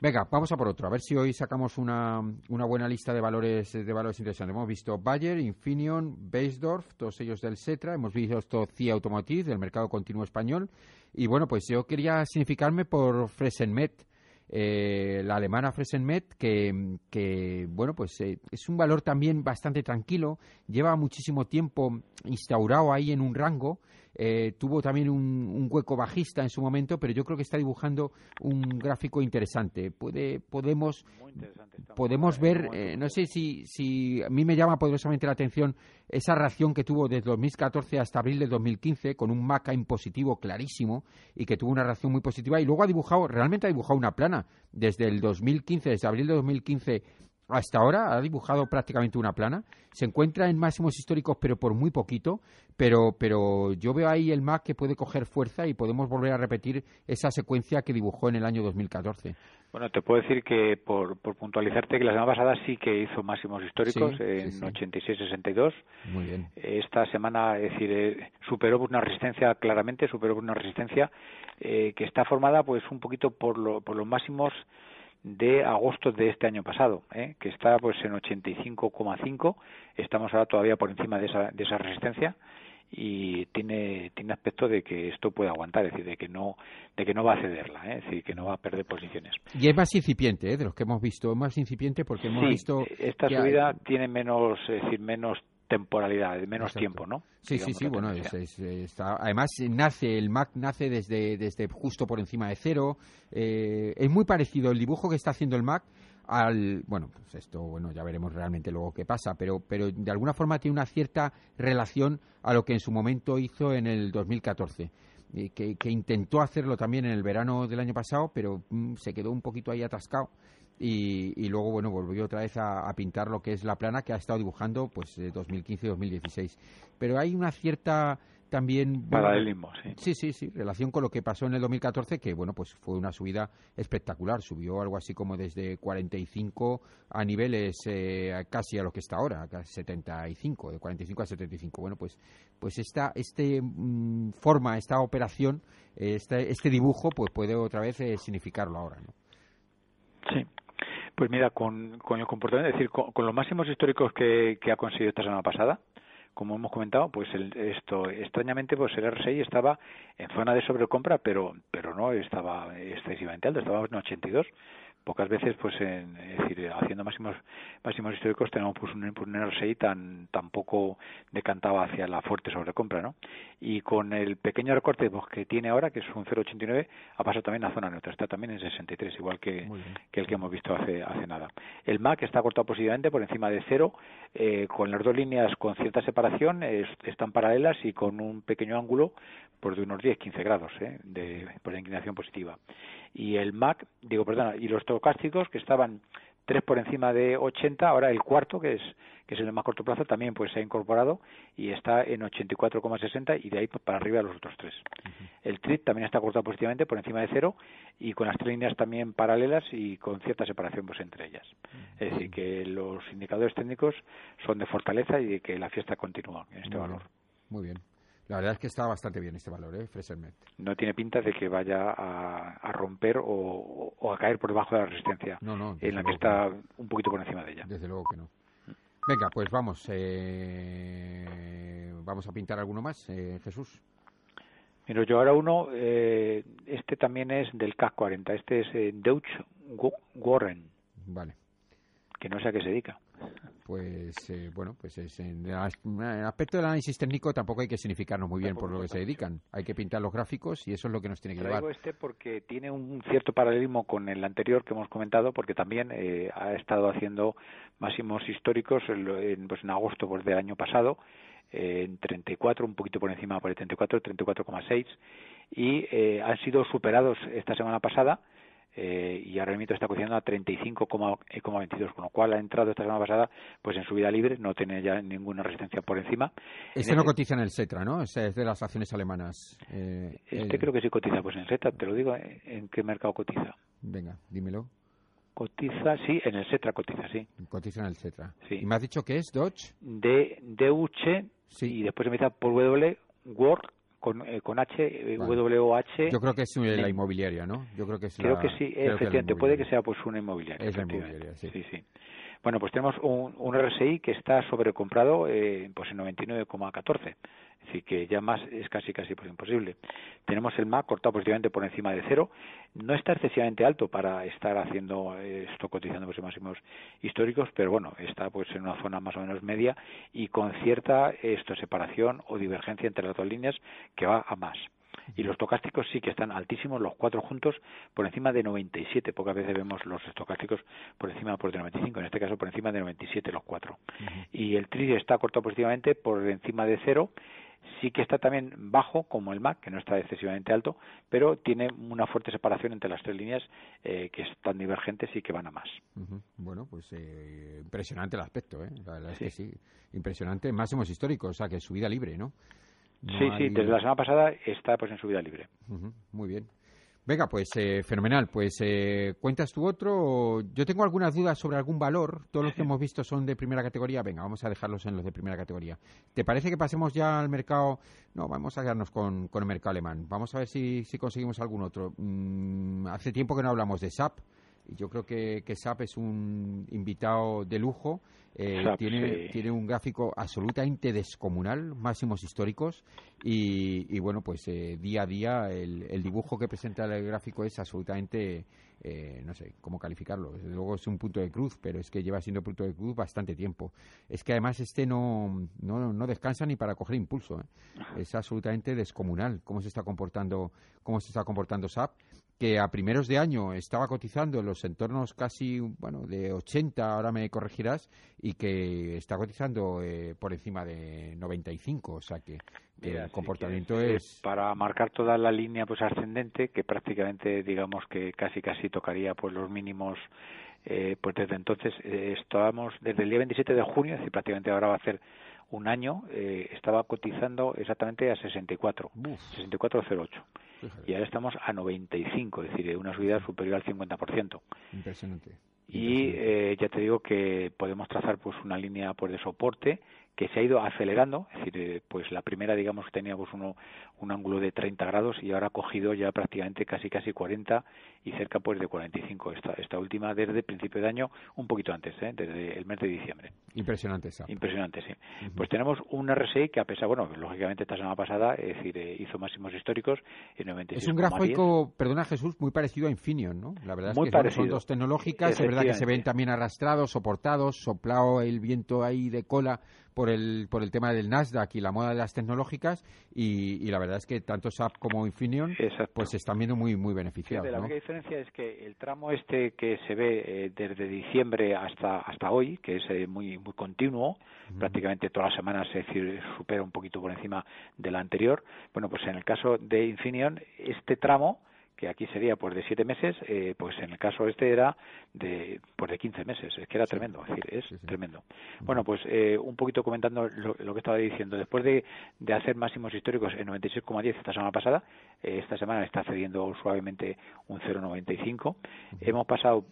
Venga, vamos a por otro. A ver si hoy sacamos una, una buena lista de valores de valores interesantes. Hemos visto Bayer, Infineon, Beisdorf, todos ellos del Cetra. Hemos visto CIE Automotive, del mercado continuo español. Y bueno, pues yo quería significarme por Fresenmet eh, la alemana Fresenmet, que, que bueno, pues eh, es un valor también bastante tranquilo, lleva muchísimo tiempo instaurado ahí en un rango, eh, tuvo también un, hueco bajista en su momento, pero yo creo que está dibujando un gráfico interesante. Puede, podemos podemos ver, eh, no sé si, si a mí me llama poderosamente la atención esa reacción que tuvo desde 2014 hasta abril de 2015 con un MACA impositivo clarísimo y que tuvo una reacción muy positiva y luego ha dibujado, realmente ha dibujado una plana desde el 2015, desde abril de 2015 hasta ahora ha dibujado prácticamente una plana. Se encuentra en máximos históricos, pero por muy poquito. Pero, pero yo veo ahí el MAC que puede coger fuerza y podemos volver a repetir esa secuencia que dibujó en el año 2014. Bueno, te puedo decir que, por, puntualizarte, que la semana pasada sí que hizo máximos históricos en 86-62. Muy bien. Esta semana, es decir, eh, superó una resistencia, claramente superó una resistencia eh, que está formada pues un poquito por, lo, por los máximos de agosto de este año pasado, ¿eh? que está pues en 85,5, estamos ahora todavía por encima de esa, de esa resistencia y tiene tiene aspecto de que esto puede aguantar, es decir, de que no de que no va a cederla, ¿eh? es decir, que no va a perder posiciones. Y es más incipiente, ¿eh? de los que hemos visto, es más incipiente porque hemos visto esta subida tiene menos, es decir, menos temporalidad, menos tiempo, ¿no? Sí, sí, sí, bueno, está, además nace, el Mac nace desde, desde justo por encima de cero, eh, es muy parecido el dibujo que está haciendo el Mac al, bueno, pues esto, bueno, ya veremos realmente luego qué pasa, pero, pero de alguna forma tiene una cierta relación a lo que en su momento hizo en el 2014. Que, que intentó hacerlo también en el verano del año pasado, pero mm, se quedó un poquito ahí atascado y, luego bueno volvió otra vez a, pintar lo que es la plana que ha estado dibujando pues 2015-2016 pero hay una cierta también paralelismo sí. sí sí sí relación con lo que pasó en el 2014 que bueno pues fue una subida espectacular subió algo así como desde 45 a niveles eh, casi a lo que está ahora a 75 de 45 a 75 bueno pues pues esta este mm, forma esta operación este, este dibujo pues puede otra vez eh, significarlo ahora ¿no? sí pues mira, con, con el comportamiento, es decir, con, los máximos históricos que, ha conseguido esta semana pasada, como hemos comentado, pues esto extrañamente pues el RSI estaba en zona de sobrecompra, pero pero no estaba excesivamente alto, estaba en 82, pocas veces pues en, es decir haciendo máximos máximos históricos tenemos pues un, un RSI tan tan poco decantado hacia la fuerte sobrecompra no y con el pequeño recorte pues, que tiene ahora que es un 0,89 ha pasado también a zona neutra está también en 63 igual que, que el que hemos visto hace hace nada el MAC está cortado positivamente por encima de cero eh, con las dos líneas con cierta separación están paralelas y con un pequeño ángulo por de unos 10-15 grados ¿eh? de, por la inclinación positiva. Y el MAC, digo, perdona, y los tocásticos que estaban tres por encima de 80, ahora el cuarto, que es que es el de más corto plazo, también pues se ha incorporado y está en 84,60 y de ahí para arriba los otros tres. El TRIP también está cortado positivamente por encima de cero y con las tres líneas también paralelas y con cierta separación pues entre ellas. Es decir, que los indicadores técnicos son de fortaleza y de que la fiesta continúa en este valor. Muy bien. La verdad es que está bastante bien este valor, ¿eh? No tiene pinta de que vaya a, romper o, a caer por debajo de la resistencia en la que está un poquito por encima de ella. Desde luego que no. Venga, pues vamos. Eh, vamos a pintar alguno más, eh, Jesús. Mira, yo ahora uno, eh, este también es del CAC 40, este es eh, Deutsche Warren. Vale. Que no sé a qué se dedica pues eh, bueno, pues es en, el aspecto del análisis técnico tampoco hay que significarnos muy bien por lo que se dedican. Hay que pintar los gráficos y eso es lo que nos tiene que Traigo este porque tiene un cierto paralelismo con el anterior que hemos comentado, porque también eh, ha estado haciendo máximos históricos en, pues en agosto pues, del año pasado en 34, un poquito por encima por el 34, 34,6 y eh, han sido superados esta semana pasada eh, y ahora mismo está cotizando a 35,22, con lo cual ha entrado esta semana pasada pues en subida libre, no tiene ya ninguna resistencia por encima. Este no cotiza en el SETRA, ¿no? Este es de las acciones alemanas. Eh, este creo que sí cotiza, pues en el SETRA, te lo digo, ¿eh? ¿en qué mercado cotiza? Venga, dímelo. Cotiza, sí, en el SETRA cotiza, sí. Cotiza en el SETRA. Sí. ¿Y me has dicho que es Dodge? De, DUC, sí. y después empieza por W, Word, con, eh, con H, eh, W-O-H. Yo creo que es la inmobiliaria, ¿no? Yo creo que es Creo que sí, efectivamente, puede que sea pues una inmobiliaria. Es la inmobiliaria, sí. sí, sí. Bueno, pues tenemos un, un RSI que está sobrecomprado eh, pues en 99,14. Es decir, que ya más es casi casi pues imposible. Tenemos el MAC cortado positivamente por encima de cero. No está excesivamente alto para estar haciendo eh, esto cotizando pues, máximos históricos, pero bueno, está pues en una zona más o menos media y con cierta esto separación o divergencia entre las dos líneas que va a más. Y los estocásticos sí que están altísimos, los cuatro juntos, por encima de 97. Pocas veces vemos los estocásticos por encima por de 95, en este caso por encima de 97 los cuatro. Y el TRI está cortado positivamente por encima de cero sí que está también bajo como el MAC, que no está excesivamente alto, pero tiene una fuerte separación entre las tres líneas eh, que están divergentes y que van a más. Bueno, pues eh, impresionante el aspecto, ¿eh? La verdad es que sí, impresionante, máximos históricos, o sea, que subida libre, ¿no? Sí, sí, desde la semana pasada está pues en subida libre. Muy bien. Venga, pues eh, fenomenal. Pues eh, cuentas tú otro. Yo tengo algunas dudas sobre algún valor. Todos los que hemos visto son de primera categoría. Venga, vamos a dejarlos en los de primera categoría. ¿Te parece que pasemos ya al mercado? No, vamos a quedarnos con, el mercado alemán. Vamos a ver si, si conseguimos algún otro. Mm, hace tiempo que no hablamos de SAP. Y yo creo que, que SAP es un invitado de lujo eh, tiene, tiene un gráfico absolutamente descomunal, máximos históricos, y, bueno, pues eh, día a día el, dibujo que presenta el gráfico es absolutamente, eh, no sé cómo calificarlo, desde luego es un punto de cruz, pero es que lleva siendo punto de cruz bastante tiempo. Es que además este no, no, no descansa ni para coger impulso, es absolutamente descomunal cómo se está comportando, cómo se está comportando SAP que a primeros de año estaba cotizando en los entornos casi, bueno, de 80, ahora me corregirás, y que está cotizando eh, por encima de 95, o sea que, el comportamiento es... Para marcar toda la línea pues ascendente, que prácticamente digamos que casi casi tocaría pues los mínimos eh, pues desde entonces eh, estábamos desde el día 27 de junio, es decir, prácticamente ahora va a ser un año, eh, estaba cotizando exactamente a 64, 64,08. Y ahora estamos a 95, es decir, una subida superior al 50%. Impresionante. Y eh, ya te digo que podemos trazar pues una línea pues de soporte que se ha ido acelerando, es decir, eh, pues la primera, digamos, que teníamos uno, un ángulo de 30 grados y ahora ha cogido ya prácticamente casi casi 40 y cerca pues de 45 esta, esta última desde principio de año, un poquito antes, ¿eh? desde el mes de diciembre. Impresionante esa. Impresionante, sí. Pues tenemos un RSI que a pesar, bueno, lógicamente esta semana pasada, es decir, eh, hizo máximos históricos en 96. Es un gráfico, perdona Jesús, muy parecido a Infineon, ¿no? La verdad es que son dos tecnológicas, es verdad que se ven también arrastrados, soportados, soplado el viento ahí de cola por el, por el tema del Nasdaq y la moda de las tecnológicas y, la verdad es que tanto SAP como Infineon pues se están viendo muy muy beneficiados. la única diferencia es que el tramo este que se ve eh, desde diciembre hasta hasta hoy, que es eh, muy muy continuo, prácticamente todas las semanas se supera un poquito por encima de la anterior. Bueno, pues en el caso de Infineon este tramo que aquí sería pues de siete meses, eh, pues en el caso este era de pues de 15 meses, es que era tremendo, es decir, es tremendo. Bueno, pues eh, un poquito comentando lo, que estaba diciendo, después de, de hacer máximos históricos en 96,10 esta semana pasada, eh, esta semana está cediendo suavemente un 0,95, hemos pasado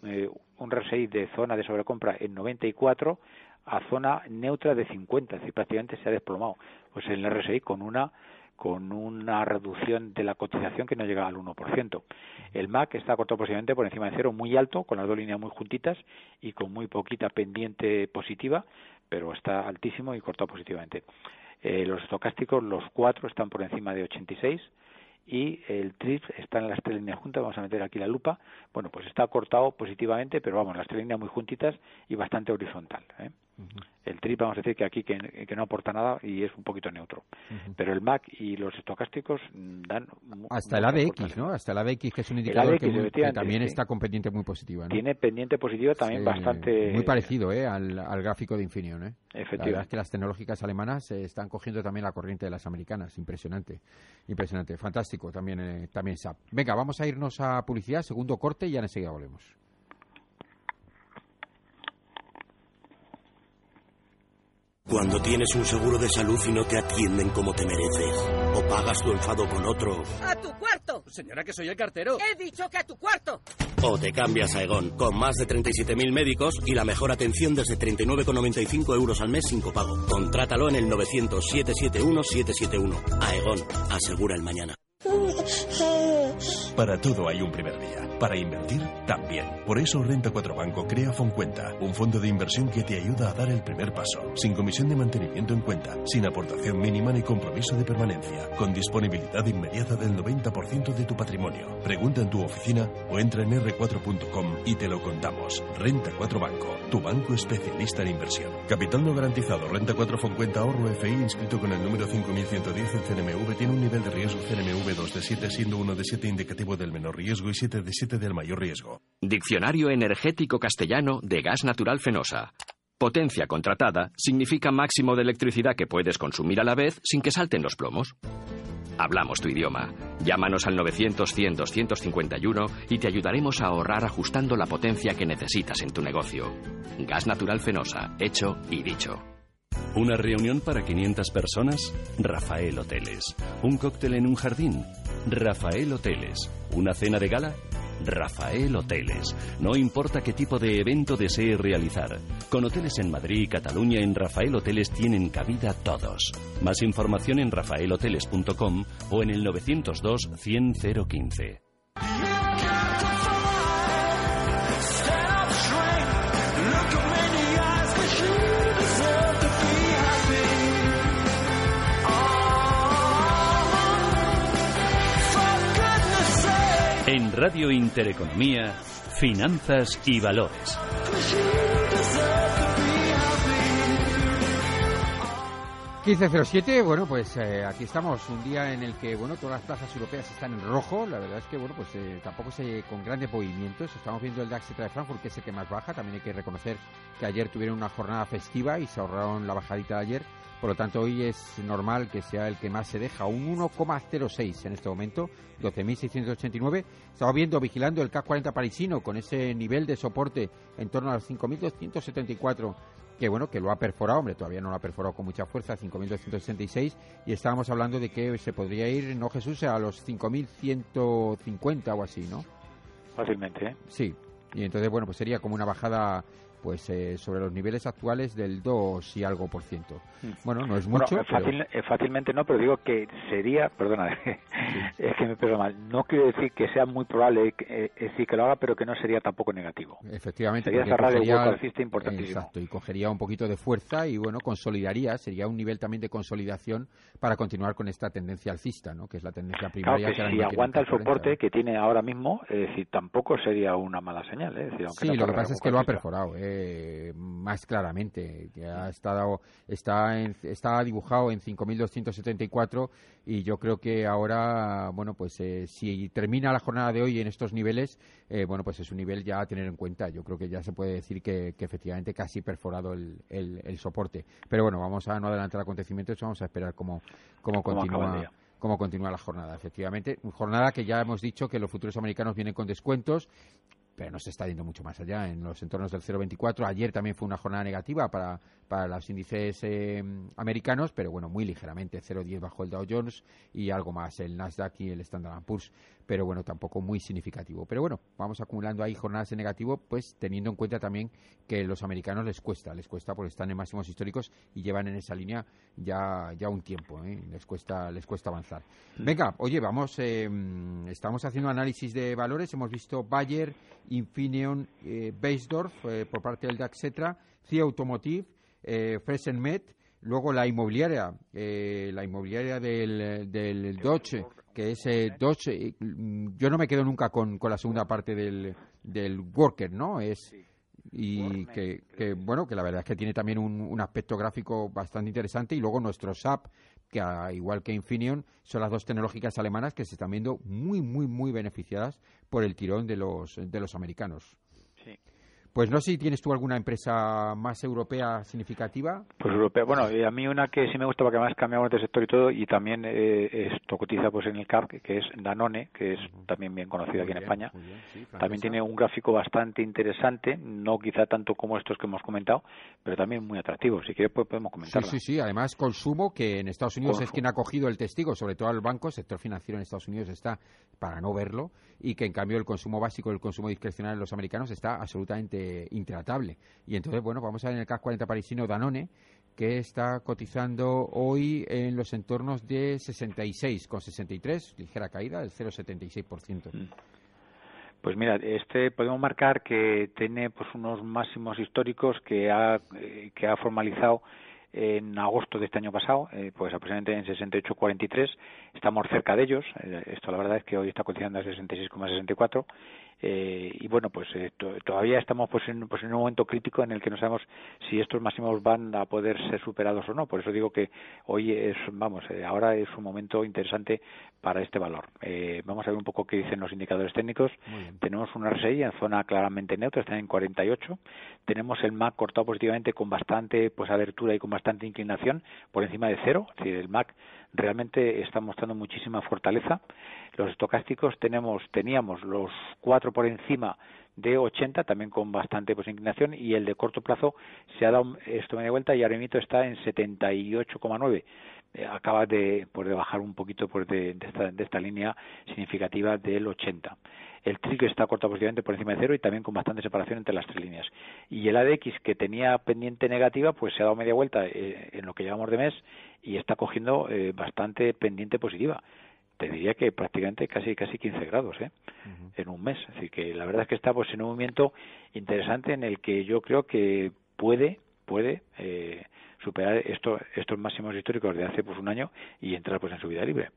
un RSI de zona de sobrecompra en 94 a zona neutra de 50, es decir, prácticamente se ha desplomado, pues el RSI con una con una reducción de la cotización que no llega al 1%. El MAC está cortado posiblemente por encima de cero, muy alto, con las dos líneas muy juntitas y con muy poquita pendiente positiva, pero está altísimo y cortado positivamente. Eh, los estocásticos, los cuatro, están por encima de 86 y el TRIP está en las tres líneas juntas, vamos a meter aquí la lupa, bueno, pues está cortado positivamente, pero vamos, las tres líneas muy juntitas y bastante horizontal. ¿eh? El TRIP vamos a decir que aquí que, no aporta nada y es un poquito neutro. Pero el MAC y los estocásticos dan... Hasta el ABX, ¿no? Hasta el ABX, que es un indicador que, también está con pendiente muy positiva. ¿no? Tiene pendiente positiva también bastante... Muy parecido ¿eh? al, gráfico de Infineon. ¿eh? Efectivamente. La verdad es que las tecnológicas alemanas están cogiendo también la corriente de las americanas. Impresionante. Impresionante. Fantástico también, eh, también SAP. Venga, vamos a irnos a publicidad, segundo corte y ya enseguida volvemos. Cuando tienes un seguro de salud y no te atienden como te mereces. O pagas tu enfado con otro. ¡A tu cuarto! Señora, que soy el cartero. He dicho que a tu cuarto. O te cambias a Egon, con más de 37.000 médicos y la mejor atención desde 39,95 euros al mes sin copago. Contrátalo en el 900-771-771. Aegon, asegura el mañana. Para todo hay un primer día. Para invertir, también. Por eso Renta 4 Banco crea Foncuenta, un fondo de inversión que te ayuda a dar el primer paso, sin comisión de mantenimiento en cuenta, sin aportación mínima ni compromiso de permanencia, con disponibilidad inmediata del 90% de tu patrimonio. Pregunta en tu oficina o entra en r4.com y te lo contamos. Renta 4 Banco, tu banco especialista en inversión. Capital no garantizado, Renta 4 Foncuenta ahorro FI inscrito con el número 5110 en CNMV tiene un nivel de riesgo CNMV 2 de 7 siendo 1 de 7 indicativo del menor riesgo y 7 de 7 del mayor riesgo. Diccionario energético castellano de gas natural fenosa. Potencia contratada significa máximo de electricidad que puedes consumir a la vez sin que salten los plomos. Hablamos tu idioma. Llámanos al 900-100-251 y te ayudaremos a ahorrar ajustando la potencia que necesitas en tu negocio. Gas natural fenosa, hecho y dicho. ¿Una reunión para 500 personas? Rafael Hoteles. ¿Un cóctel en un jardín? Rafael Hoteles. ¿Una cena de gala? Rafael Hoteles. No importa qué tipo de evento desee realizar. Con hoteles en Madrid y Cataluña en Rafael Hoteles tienen cabida todos. Más información en rafaelhoteles.com o en el 902 100 015. En Radio Intereconomía, Finanzas y Valores. ...1507, bueno, pues eh, aquí estamos, un día en el que, bueno, todas las plazas europeas están en rojo, la verdad es que, bueno, pues eh, tampoco se con grandes movimientos, estamos viendo el DAX de Frankfurt, que es el que más baja, también hay que reconocer que ayer tuvieron una jornada festiva y se ahorraron la bajadita de ayer, por lo tanto, hoy es normal que sea el que más se deja, un 1,06 en este momento, 12.689. Estamos viendo, vigilando el CAC 40 parisino con ese nivel de soporte en torno a los 5.274 que bueno, que lo ha perforado, hombre, todavía no lo ha perforado con mucha fuerza, 5.266, y estábamos hablando de que se podría ir, no Jesús, a los 5.150 o así, ¿no? Fácilmente, ¿eh? Sí, y entonces, bueno, pues sería como una bajada pues eh, sobre los niveles actuales del 2 y algo por ciento. Mm. Bueno, no es mucho. Eh, fácilmente no, pero digo que sería, perdona, es que me pego mal, no quiero decir que sea muy probable, eh, es decir, que lo haga, pero que no sería tampoco negativo. Efectivamente. Sería cerrar el hueco alcista importantísimo. Exacto, y cogería un poquito de fuerza y, bueno, consolidaría, sería un nivel también de consolidación para continuar con esta tendencia alcista, ¿no? que es la tendencia primaria. que, si aguanta el soporte que tiene ahora mismo, es decir, tampoco sería una mala señal. ¿eh? sí, lo que pasa es que lo ha perforado eh, más claramente. Ha estado, está, está dibujado en 5.274 y yo creo que ahora, bueno, pues eh, si termina la jornada de hoy en estos niveles, eh, bueno, pues es un nivel ya a tener en cuenta. Yo creo que ya se puede decir que, efectivamente casi perforado el, el, soporte. Pero bueno, vamos a no adelantar acontecimientos, vamos a esperar cómo, cómo continúa cómo continúa la jornada. Efectivamente, jornada que ya hemos dicho que los futuros americanos vienen con descuentos pero no se está yendo mucho más allá en los entornos del 0,24. Ayer también fue una jornada negativa para, para los índices eh, americanos, pero bueno, muy ligeramente, 0,10 bajo el Dow Jones y algo más el Nasdaq y el Standard Poor's, pero bueno, tampoco muy significativo. Pero bueno, vamos acumulando ahí jornadas en negativo, pues teniendo en cuenta también que los americanos les cuesta, les cuesta porque están en máximos históricos y llevan en esa línea ya, ya un tiempo, ¿eh? les cuesta, les cuesta avanzar. Mm. Venga, oye, vamos, eh, estamos haciendo análisis de valores, hemos visto Bayer, Infineon, eh, Beisdorf eh, por parte del DAX, etcétera, CIA Automotive, eh, Fresenmet, luego la inmobiliaria, eh, la inmobiliaria del, del Dodge, que es eh, Dodge, yo no me quedo nunca con, con la segunda parte del, del Worker, ¿no? Es y que, que, bueno que la verdad es que tiene también un, un, aspecto gráfico bastante interesante y luego nuestro SAP que igual que Infineon son las dos tecnológicas alemanas que se están viendo muy muy muy beneficiadas por el tirón de los de los americanos pues no sé si tienes tú alguna empresa más europea significativa. Pues europea, bueno, a mí una que sí me gusta porque además cambiamos de sector y todo y también eh, esto cotiza pues en el CAP, que es Danone, que es también bien conocida aquí en España. también tiene un gráfico bastante interesante, no quizá tanto como estos que hemos comentado, pero también muy atractivo. Si quieres pues podemos comentarlo. Sí, sí, sí. Además consumo que en Estados Unidos es quien ha cogido el testigo, sobre todo el banco, el sector financiero en Estados Unidos está para no verlo y que en cambio el consumo básico, el consumo discrecional de los americanos está absolutamente intratable. Y entonces, bueno, vamos a ver en el CAC 40 parisino Danone, que está cotizando hoy en los entornos de 66 con 63, ligera caída del 0,76%. Mm. Pues mira, este podemos marcar que tiene pues unos máximos históricos que ha, eh, que ha formalizado en agosto de este año pasado, eh, pues aproximadamente en 68,43. Estamos cerca de ellos. Eh, esto la verdad es que hoy está cotizando a 66,64 eh, y bueno pues eh, todavía estamos pues en, pues en un momento crítico en el que no sabemos si estos máximos van a poder ser superados o no. Por eso digo que hoy es vamos eh, ahora es un momento interesante para este valor. Vamos a ver un poco qué dicen los indicadores técnicos. Tenemos un RSI en zona claramente neutra está en 48 tenemos el MAC cortado positivamente con bastante pues abertura y con bastante inclinación por encima de cero es decir el MAC realmente está mostrando muchísima fortaleza. Los estocásticos tenemos, teníamos los cuatro por encima de 80, también con bastante pues, inclinación, y el de corto plazo se ha dado esto media vuelta y ahora mismo está en 78,9. Eh, acaba de, pues, de bajar un poquito pues, de, de, esta, de esta línea significativa del 80 el TRIC está cortado positivamente por encima de cero y también con bastante separación entre las tres líneas. Y el ADX, que tenía pendiente negativa, pues se ha dado media vuelta eh, en lo que llevamos de mes y está cogiendo eh, bastante pendiente positiva. Te diría que prácticamente casi casi 15 grados ¿eh? en un mes. Así que la verdad es que está pues, en un movimiento interesante en el que yo creo que puede, puede eh, superar estos estos máximos históricos de hace pues un año y entrar pues en su vida libre.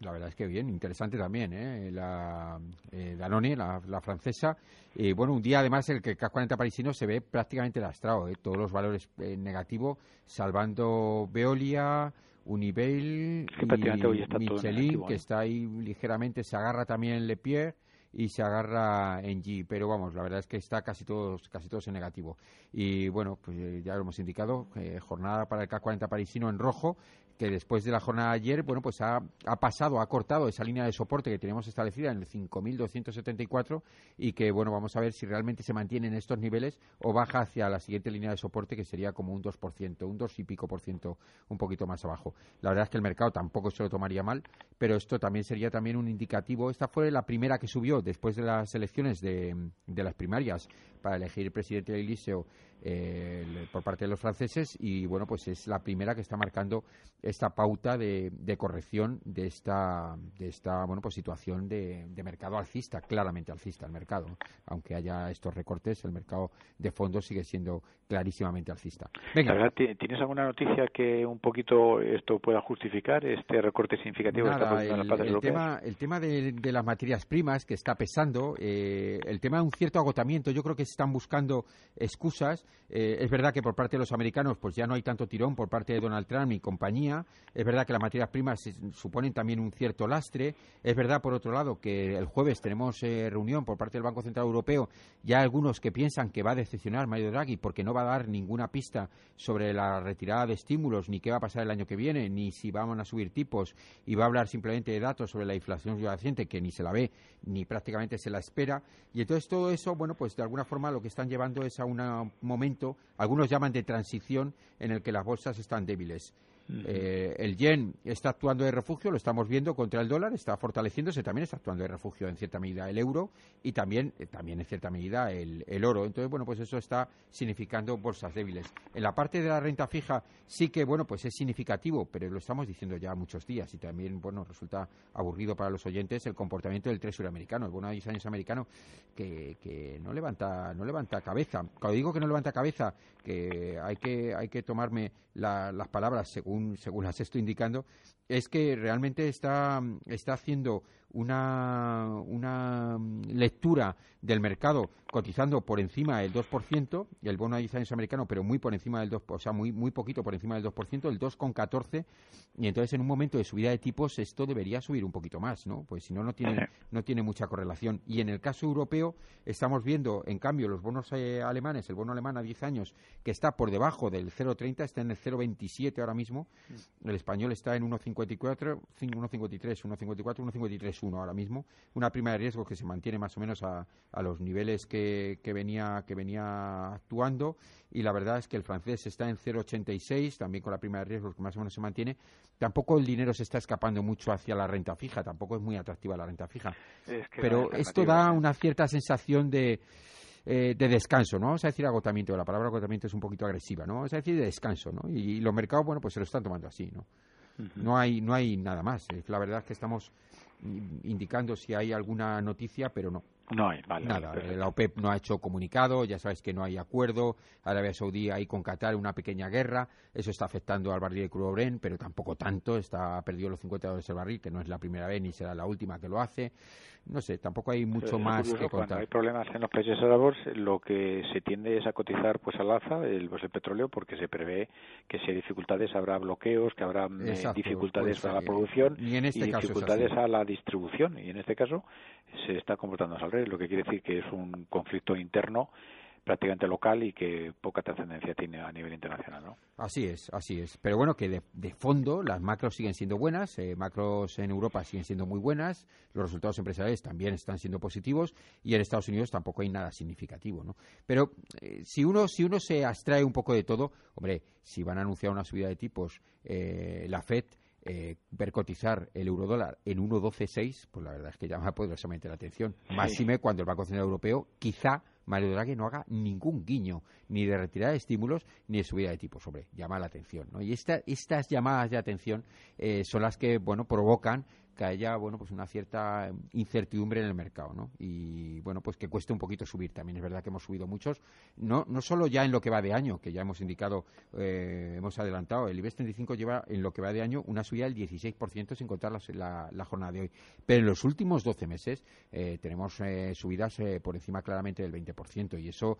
La verdad es que bien, interesante también, ¿eh? La eh, Danone, la, francesa. y bueno, un día además el que CAC 40 parisino se ve prácticamente lastrado, ¿eh? todos los valores eh, negativos, salvando Veolia, Unibail y Michelin, que está ahí ligeramente, se agarra también Le Pierre y se agarra en G, pero vamos, la verdad es que está casi todos, casi todos en negativo. Y bueno, pues eh, ya lo hemos indicado, eh, jornada para el K40 parisino en rojo, que después de la jornada de ayer, bueno, pues ha, pasado, ha cortado esa línea de soporte que teníamos establecida en el 5.274 y que, bueno, vamos a ver si realmente se mantiene en estos niveles o baja hacia la siguiente línea de soporte que sería como un 2%, un 2 y pico por ciento, un poquito más abajo. La verdad es que el mercado tampoco se lo tomaría mal, pero esto también sería también un indicativo. Esta fue la primera que subió después de las elecciones de, de las primarias para elegir presidente del Eliseo eh, por parte de los franceses y bueno pues es la primera que está marcando esta pauta de, corrección de esta de esta bueno pues situación de, mercado alcista claramente alcista el mercado aunque haya estos recortes el mercado de fondos sigue siendo clarísimamente alcista. Venga. tienes alguna noticia que un poquito esto pueda justificar este recorte significativo Nada, el, tema el tema de, las materias primas que está pesando eh, el tema de un cierto agotamiento yo creo que están buscando excusas eh, es verdad que por parte de los americanos pues ya no hay tanto tirón por parte de Donald Trump y compañía. Es verdad que las materias primas suponen también un cierto lastre. Es verdad, por otro lado, que el jueves tenemos eh, reunión por parte del Banco Central Europeo. Ya algunos que piensan que va a decepcionar Mario Draghi porque no va a dar ninguna pista sobre la retirada de estímulos, ni qué va a pasar el año que viene, ni si van a subir tipos, y va a hablar simplemente de datos sobre la inflación subyacente que ni se la ve ni prácticamente se la espera. Y entonces todo eso, bueno, pues de alguna forma lo que están llevando es a un momento, algunos llaman de transición, en el que las bolsas están débiles. Eh, el yen está actuando de refugio, lo estamos viendo contra el dólar, está fortaleciéndose, también está actuando de refugio en cierta medida el euro y también, eh, también en cierta medida el, el, oro. Entonces, bueno, pues eso está significando bolsas débiles. En la parte de la renta fija sí que, bueno, pues es significativo, pero lo estamos diciendo ya muchos días y también, bueno, resulta aburrido para los oyentes el comportamiento del Tesoro americano, el bono de 10 años americano, que, que no levanta no levanta cabeza. Cuando digo que no levanta cabeza, que hay que, hay que tomarme las palabras según, según las estoy indicando, es que realmente está, está haciendo una lectura del mercado cotizando por encima del 2%, el bono a 10 años americano, pero muy por encima del 2%, o sea, muy, muy poquito por encima del 2%, el 2,14%, y entonces en un momento de subida de tipos esto debería subir un poquito más, ¿no? Pues si no, no tiene, no tiene mucha correlación. Y en el caso europeo estamos viendo, en cambio, los bonos eh, alemanes, el bono alemán a 10 años, que está por debajo del 0,30, está en el 0,27 ahora mismo, el español está en 1,54, 1,53, 1,54, 1,53,1 ahora mismo, una prima de riesgo que se mantiene más o menos a, a los niveles que que, venía, que venía actuando y la verdad es que el francés está en 0,86, también con la prima de riesgo que más o menos se mantiene. Tampoco el dinero se está escapando mucho hacia la renta fija, tampoco es muy atractiva la renta fija. Pero esto da una cierta sensación de... Eh, de descanso, ¿no? Vamos a decir agotamiento, la palabra agotamiento es un poquito agresiva, ¿no? Vamos a decir de descanso, ¿no? Y, los mercados, bueno, pues se lo están tomando así, ¿no? No hay, no hay nada más. La verdad es que estamos indicando si hay alguna noticia, pero no. No hay, vale. Nada, la OPEP no ha hecho comunicado, ya sabes que no hay acuerdo, Arabia Saudí hay con Qatar una pequeña guerra, eso está afectando al barril de crudo Brent, pero tampoco tanto, está perdido los 50 dólares el barril, que no es la primera vez ni será la última que lo hace. No sé, tampoco hay mucho más que contar. Cuando hay problemas en los países árabes, lo que se tiende es a cotizar pues al alza el, pues, el petróleo porque se prevé que si hay dificultades habrá bloqueos, que habrá eh, dificultades para la producción y, en este dificultades a la distribución. Y en este caso se está comportando al lo que quiere decir que es un conflicto interno prácticamente local y que poca trascendencia tiene a nivel internacional, ¿no? Así es, así es. Pero bueno, que de, fondo las macros siguen siendo buenas, eh, macros en Europa siguen siendo muy buenas, los resultados empresariales también están siendo positivos y en Estados Unidos tampoco hay nada significativo, ¿no? Pero eh, si uno si uno se abstrae un poco de todo, hombre, si van a anunciar una subida de tipos, eh, la Fed eh, ver cotizar el eurodólar en 1.12.6, pues la verdad es que llama poderosamente la atención. Máxime cuando el Banco Central Europeo quizá Mario Draghi no haga ningún guiño, ni de retirada de estímulos, ni de subida de tipo sobre. Llama la atención. ¿no? Y estas llamadas de atención eh, son las que bueno provocan que haya bueno pues una cierta incertidumbre en el mercado ¿no? y bueno pues que cueste un poquito subir también es verdad que hemos subido muchos no no solo ya en lo que va de año que ya hemos indicado eh, hemos adelantado el IBEX 35 lleva en lo que va de año una subida del 16% sin contar la, la, jornada de hoy pero en los últimos 12 meses eh, tenemos eh, subidas por encima claramente del 20% y eso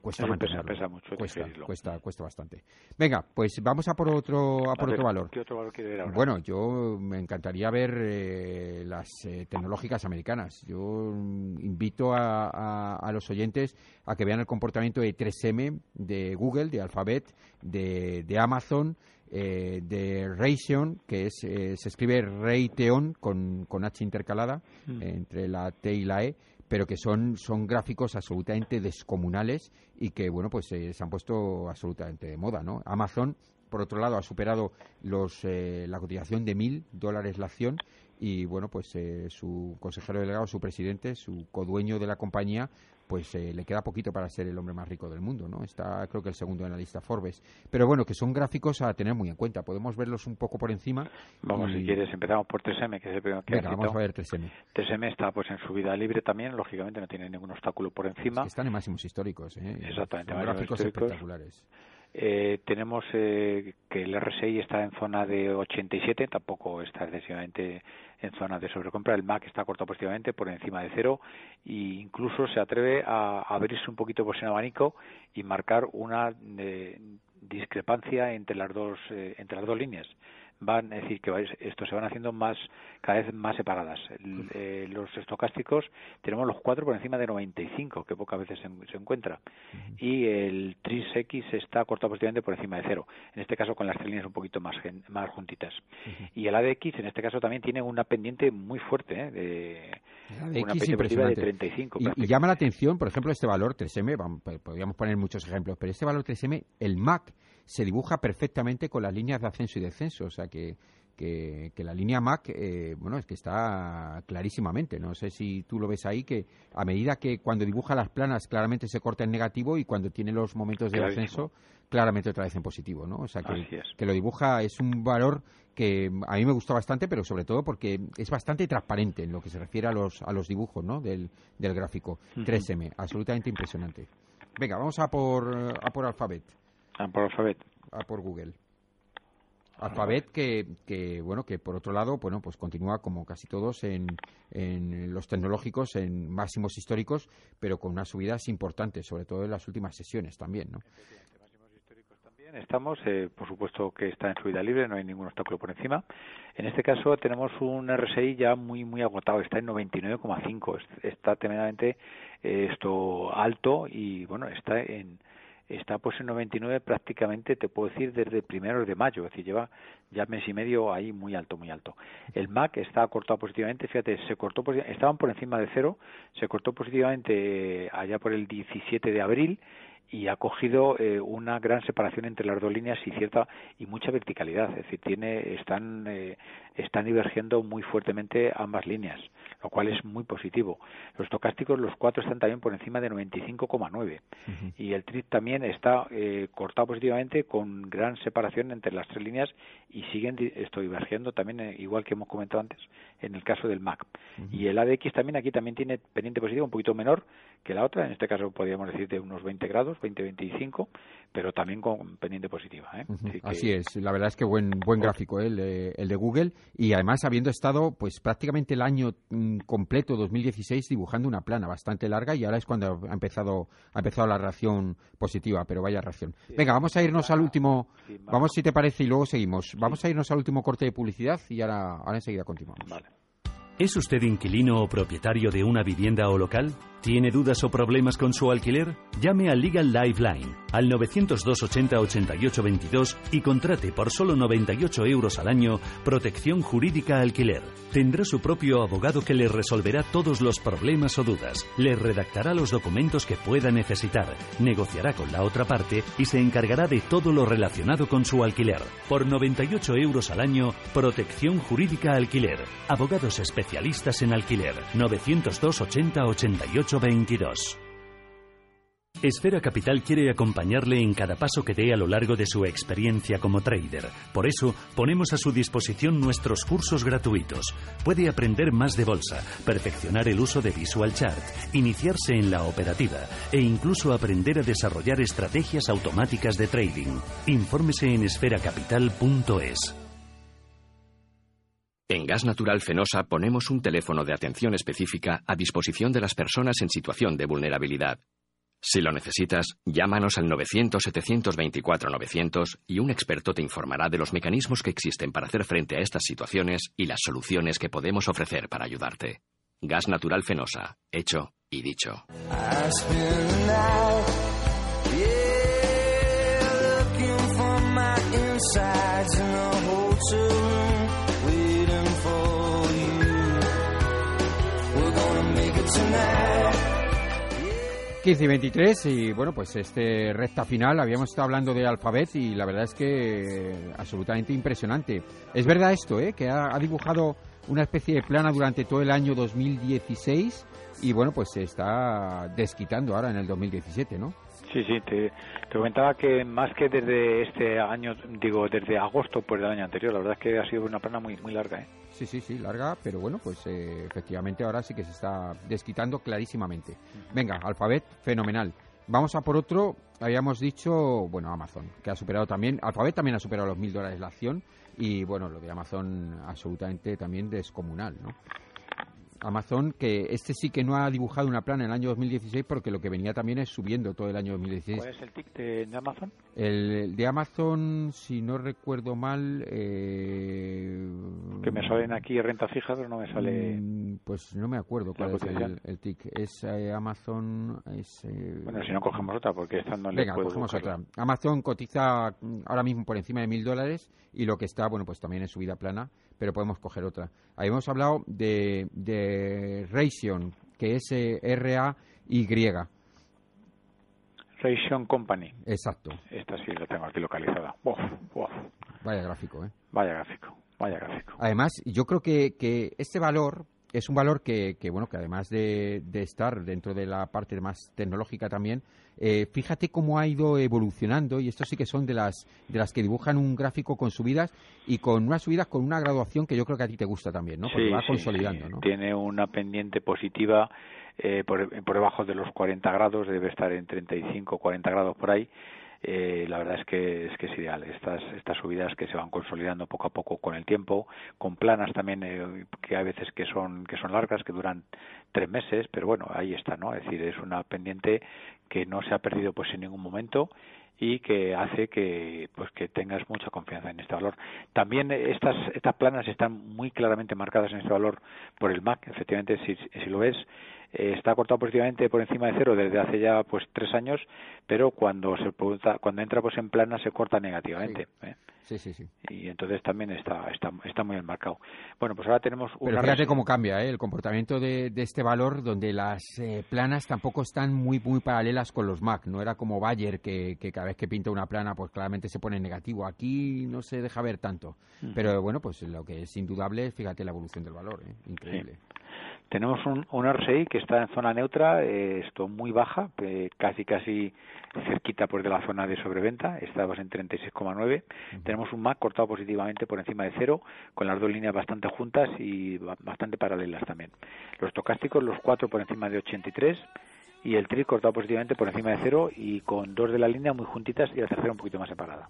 cuesta mantenerlo pesa, mucho cuesta, cuesta cuesta bastante venga pues vamos a por otro a por otro valor ¿qué otro valor quiere ver ahora? bueno yo me encantaría ver eh, las eh, tecnológicas americanas. Yo mm, invito a, los oyentes a que vean el comportamiento de 3M, de Google, de Alphabet, de, Amazon eh, de Raytheon, que es, eh, se escribe Raytheon con, con H intercalada Mm. entre la T y la E, pero que son, son gráficos absolutamente descomunales y que, bueno, pues eh, se han puesto absolutamente de moda, ¿no? Amazon, por otro lado, ha superado los, eh, la cotización de mil dólares la acción y, bueno, pues eh, su consejero delegado, su presidente, su codueño de la compañía, pues eh, le queda poquito para ser el hombre más rico del mundo, ¿no? Está, creo que el segundo en la lista Forbes. Pero bueno, que son gráficos a tener muy en cuenta. Podemos verlos un poco por encima. Vamos, y- si quieres, empezamos por 3M, que es el primero que Venga, vamos a ver 3M. 3M está pues en subida libre también, lógicamente no tiene ningún obstáculo por encima. Que están en máximos históricos, ¿eh? Exactamente, Son gráficos históricos. espectaculares. Eh, tenemos eh, que el RSI está en zona de 87, tampoco está excesivamente en zona de sobrecompra. El MAC está cortado positivamente por encima de cero e incluso se atreve a abrirse un poquito por ese abanico y marcar una eh, discrepancia entre las dos eh, entre las dos líneas. Van, es decir, que vais- esto se van haciendo más cada vez más separadas. El- eh, los estocásticos tenemos los cuatro por encima de 95, que pocas veces se, se encuentra y el TRIS X está cortado positivamente por encima de cero. En este caso con las tres líneas un poquito más, gen- más juntitas. Y el ADX en este caso también tiene una pendiente muy fuerte, ¿eh? de, ADX una pendiente positiva de impresionante. 35. Y, y llama la atención, por ejemplo, este valor 3M, vamos, po- podríamos poner muchos ejemplos, pero este valor 3M, el MAC, se dibuja perfectamente con las líneas de ascenso y descenso, o sea que, que, que la línea MAC, eh, bueno, es que está clarísimamente, no sé si tú lo ves ahí, que a medida que cuando dibuja las planas claramente se corta en negativo y cuando tiene los momentos de ascenso, claramente otra vez en positivo, ¿no? O sea que, es. que lo dibuja, es un valor que a mí me gustó bastante, pero sobre todo porque es bastante transparente en lo que se refiere a los, a los dibujos ¿no? del, del gráfico. Ujú. 3M, absolutamente impresionante. Venga, vamos a por, a por Alphabet, Ah, por alfabet. a por Google. Alphabet que, que, bueno, que por otro lado, bueno, pues continúa como casi todos en, en los tecnológicos en máximos históricos, pero con unas subidas importantes, sobre todo en las últimas sesiones también, ¿no? Estamos, eh, por supuesto que está en subida libre, no hay ningún obstáculo por encima. En este caso tenemos un RSI ya muy muy agotado, está en 99,5, es- está tremendamente eh, esto alto y bueno, está en está pues en 99 prácticamente te puedo decir desde primeros de mayo, es decir, lleva ya mes y medio ahí muy alto, muy alto. El MAC está cortado positivamente, fíjate, se cortó estaban por encima de cero, se cortó positivamente allá por el 17 de abril y ha cogido eh, una gran separación entre las dos líneas y cierta y mucha verticalidad. Es decir tiene están eh, están divergiendo muy fuertemente ambas líneas lo cual es muy positivo. Los estocásticos los cuatro están también por encima de 95,9 y el TRIP también está eh, cortado positivamente con gran separación entre las tres líneas y siguen esto divergiendo también eh, igual que hemos comentado antes en el caso del MAC. Y el ADX también aquí también tiene pendiente positivo un poquito menor que la otra. En este caso podríamos decir de unos 20 grados 20-25 pero también con pendiente positiva ¿eh? Así que- Así es, la verdad es que buen buen gráfico ¿eh? el, de, el de Google y además habiendo estado pues prácticamente el año mm, completo 2016 dibujando una plana bastante larga y ahora es cuando ha empezado ha empezado la reacción positiva, pero vaya reacción. Venga, vamos a irnos al último, sí, vamos. vamos si te parece y luego seguimos. Vamos a irnos al último corte de publicidad y ahora ahora enseguida continuamos. Vale. ¿Es usted inquilino o propietario de una vivienda o local? ¿Tiene dudas o problemas con su alquiler? Llame a Legal Lifeline al 902 80 88 22 y contrate por solo 98 euros al año protección jurídica alquiler. Tendrá su propio abogado que le resolverá todos los problemas o dudas, le redactará los documentos que pueda necesitar, negociará con la otra parte y se encargará de todo lo relacionado con su alquiler. Por 98 euros al año, protección jurídica alquiler. Abogados especialistas en alquiler. 902 80 88 22. Esfera Capital quiere acompañarle en cada paso que dé a lo largo de su experiencia como trader. Por eso, ponemos a su disposición nuestros cursos gratuitos. Puede aprender más de bolsa, perfeccionar el uso de Visual Chart, iniciarse en la operativa e incluso aprender a desarrollar estrategias automáticas de trading. Infórmese en esferacapital.es. En Gas Natural Fenosa ponemos un teléfono de atención específica a disposición de las personas en situación de vulnerabilidad. Si lo necesitas, llámanos al 900-724-900 y un experto te informará de los mecanismos que existen para hacer frente a estas situaciones y las soluciones que podemos ofrecer para ayudarte. Gas Natural Fenosa, hecho y dicho. 15 y 23 y bueno, pues este recta final habíamos estado hablando de Alphabet y la verdad es que absolutamente impresionante. Es verdad esto, ¿eh? que ha dibujado una especie de plana durante todo el año 2016 y bueno, pues se está desquitando ahora en el 2017, ¿no? Sí, sí, te, te comentaba que más que desde este año, digo, desde agosto pues del año anterior, la verdad es que ha sido una plana muy muy larga, ¿eh? Sí, sí, sí, larga, pero bueno, pues eh, efectivamente ahora sí que se está desquitando clarísimamente. Venga, Alphabet, fenomenal. Vamos a por otro, habíamos dicho, bueno, Amazon, que ha superado también, Alphabet también ha superado los mil dólares la acción y bueno, lo de Amazon absolutamente también descomunal, ¿no? Amazon, que este sí que no ha dibujado una plana en el año 2016 porque lo que venía también es subiendo todo el año 2016. ¿Cuál es el tic de, de Amazon? El, el de Amazon, si no recuerdo mal... Eh, Que me salen aquí renta fija, pero no me sale... mm, Pues no me acuerdo cuál es el, el tic. Es eh, Amazon... Es, eh, Bueno, si no cogemos otra, porque esta no le Venga, puedo cogemos buscarla. otra. Amazon cotiza mm, ahora mismo por encima de mil dólares y lo que está, bueno, pues también es subida plana, pero podemos coger otra. Ahí hemos hablado de, de Raytheon, que es eh, R-A-Y. Ration Company. Exacto. Esta sí la tengo aquí localizada. Uf, uf. Vaya gráfico, ¿eh? Vaya gráfico, vaya gráfico. Además, yo creo que, que este valor es un valor que, que, bueno, que además de, de estar dentro de la parte más tecnológica también, eh, fíjate cómo ha ido evolucionando y estos sí que son de las, de las que dibujan un gráfico con subidas y con unas subidas con una graduación que yo creo que a ti te gusta también, ¿no? Porque Sí, va sí, consolidando, sí. ¿no? Tiene una pendiente positiva eh, por, por debajo de los 40 grados, debe estar en 35, 40 grados por ahí. Eh, la verdad es que es que es ideal estas estas subidas que se van consolidando poco a poco con el tiempo con planas también eh, que hay veces que son que son largas que duran tres meses pero bueno ahí está no es decir es una pendiente que no se ha perdido pues en ningún momento y que hace que pues que tengas mucha confianza en este valor. También estas estas planas están muy claramente marcadas en este valor por el MAC, efectivamente si, si lo ves eh, está cortado positivamente por encima de cero desde hace ya pues tres años, pero cuando se cuando entra pues en plana se corta negativamente. ¿eh? Sí, sí, sí. Y entonces también está está está muy enmarcado. Bueno, pues ahora tenemos Pero una fíjate res- cómo cambia ¿eh? el comportamiento de, de este valor, donde las eh, planas tampoco están muy muy paralelas con los MAC. No era como Bayer, que, que cada vez que pinta una plana, pues claramente se pone negativo. Aquí no se deja ver tanto. Ujú. Pero bueno, pues lo que es indudable, fíjate la evolución del valor. ¿eh? Increíble. Tenemos un, un RSI que está en zona neutra, eh, esto muy baja, eh, casi casi cerquita pues de la zona de sobreventa, estamos en 36,9. Tenemos un MAC cortado positivamente por encima de cero, con las dos líneas bastante juntas y ba- bastante paralelas también. Los tocásticos, los cuatro por encima de 83 y el TRI cortado positivamente por encima de cero y con dos de la línea muy juntitas y la tercera un poquito más separada.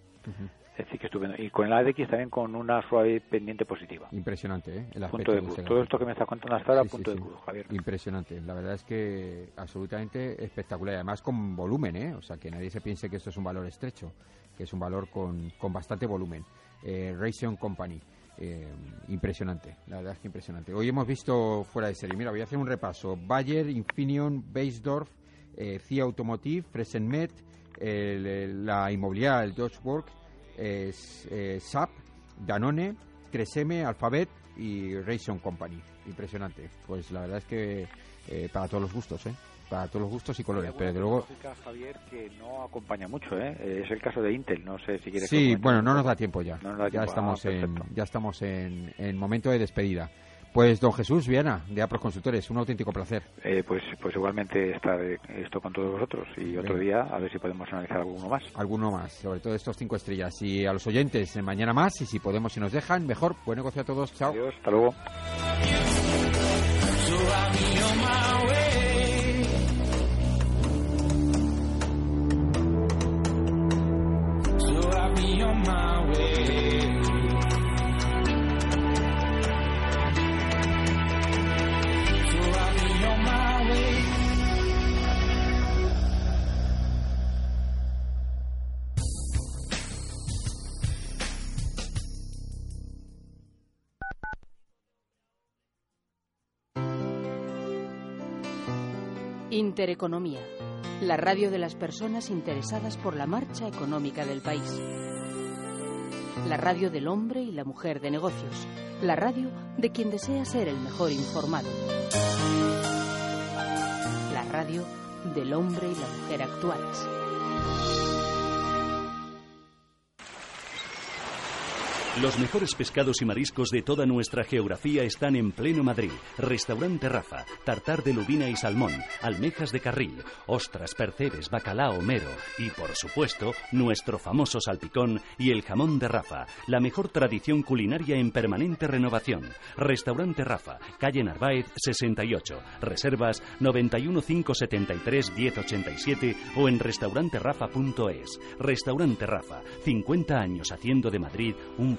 Es decir, que estupendo. Y con el ADX también con una suave pendiente positiva. Impresionante, ¿eh? El aspecto Punto de cruz. Todo esto que me está contando hasta ahora, Sí, sí, punto sí. de cruz, Javier. Impresionante. La verdad es que absolutamente espectacular. Y Además con volumen, ¿eh? O sea, que nadie se piense que esto es un valor estrecho, que es un valor con, con bastante volumen. Eh, Raytheon Company. eh, impresionante, la verdad es que impresionante. Hoy hemos visto fuera de serie. Mira, voy a hacer un repaso. Bayer, Infineon, Beisdorf, eh, CIA Automotive, Fresenmet, la inmobiliaria, el Dodge Work, eh, eh, SAP, Danone, 3M, Alphabet y Raytheon Company. Impresionante. Pues la verdad es que eh, para todos los gustos, ¿eh? Para todos los gustos y colores. Pero desde luego... Javier, que no acompaña mucho, ¿eh? Eh, Es el caso de Intel, no sé si quieres... Sí, bueno, no nos da tiempo ya. No nos da ya tiempo. estamos Ah, en, ya estamos en, en momento de despedida. Pues don Jesús Viana, de Apros Consultores, un auténtico placer. Eh, pues, pues igualmente estar esto con todos vosotros y otro día a ver si podemos analizar alguno más. Alguno más, sobre todo estos cinco estrellas. Y a los oyentes, mañana más, y si podemos, si nos dejan, mejor. Buen negocio a todos. Chao. Adiós, hasta luego. Intereconomía, la radio de las personas interesadas por la marcha económica del país. La radio del hombre y la mujer de negocios. La radio de quien desea ser el mejor informado. La radio del hombre y la mujer actuales. Los mejores pescados y mariscos de toda nuestra geografía están en pleno Madrid. Restaurante Rafa, tartar de lubina y salmón, almejas de carril, ostras, percebes, bacalao, mero y, por supuesto, nuestro famoso salpicón y el jamón de Rafa, la mejor tradición culinaria en permanente renovación. Restaurante Rafa, calle Narváez 68, reservas 91 573 1087 o en restauranterafa.es. Restaurante Rafa, 50 años haciendo de Madrid un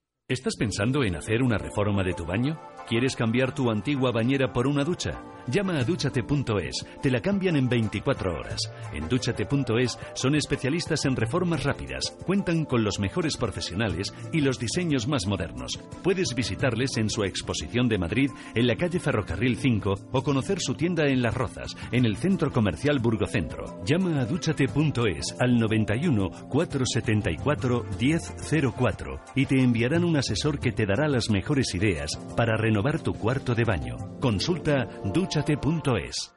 ¿Estás pensando en hacer una reforma de tu baño? ¿Quieres cambiar tu antigua bañera por una ducha? Llama a duchate.es, te la cambian en 24 horas. En duchate.es son especialistas en reformas rápidas, cuentan con los mejores profesionales y los diseños más modernos. Puedes visitarles en su exposición de Madrid en la calle Ferrocarril 5 o conocer su tienda en Las Rozas, en el centro comercial Burgocentro. Llama a duchate.es al 91 474 1004 y te enviarán un asesor que te dará las mejores ideas para renovar tu cuarto de baño. Consulta duchate.es.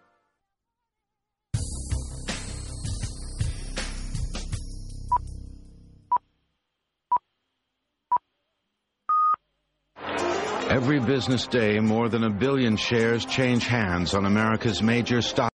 Every business day, more than a billion shares change hands on America's major stock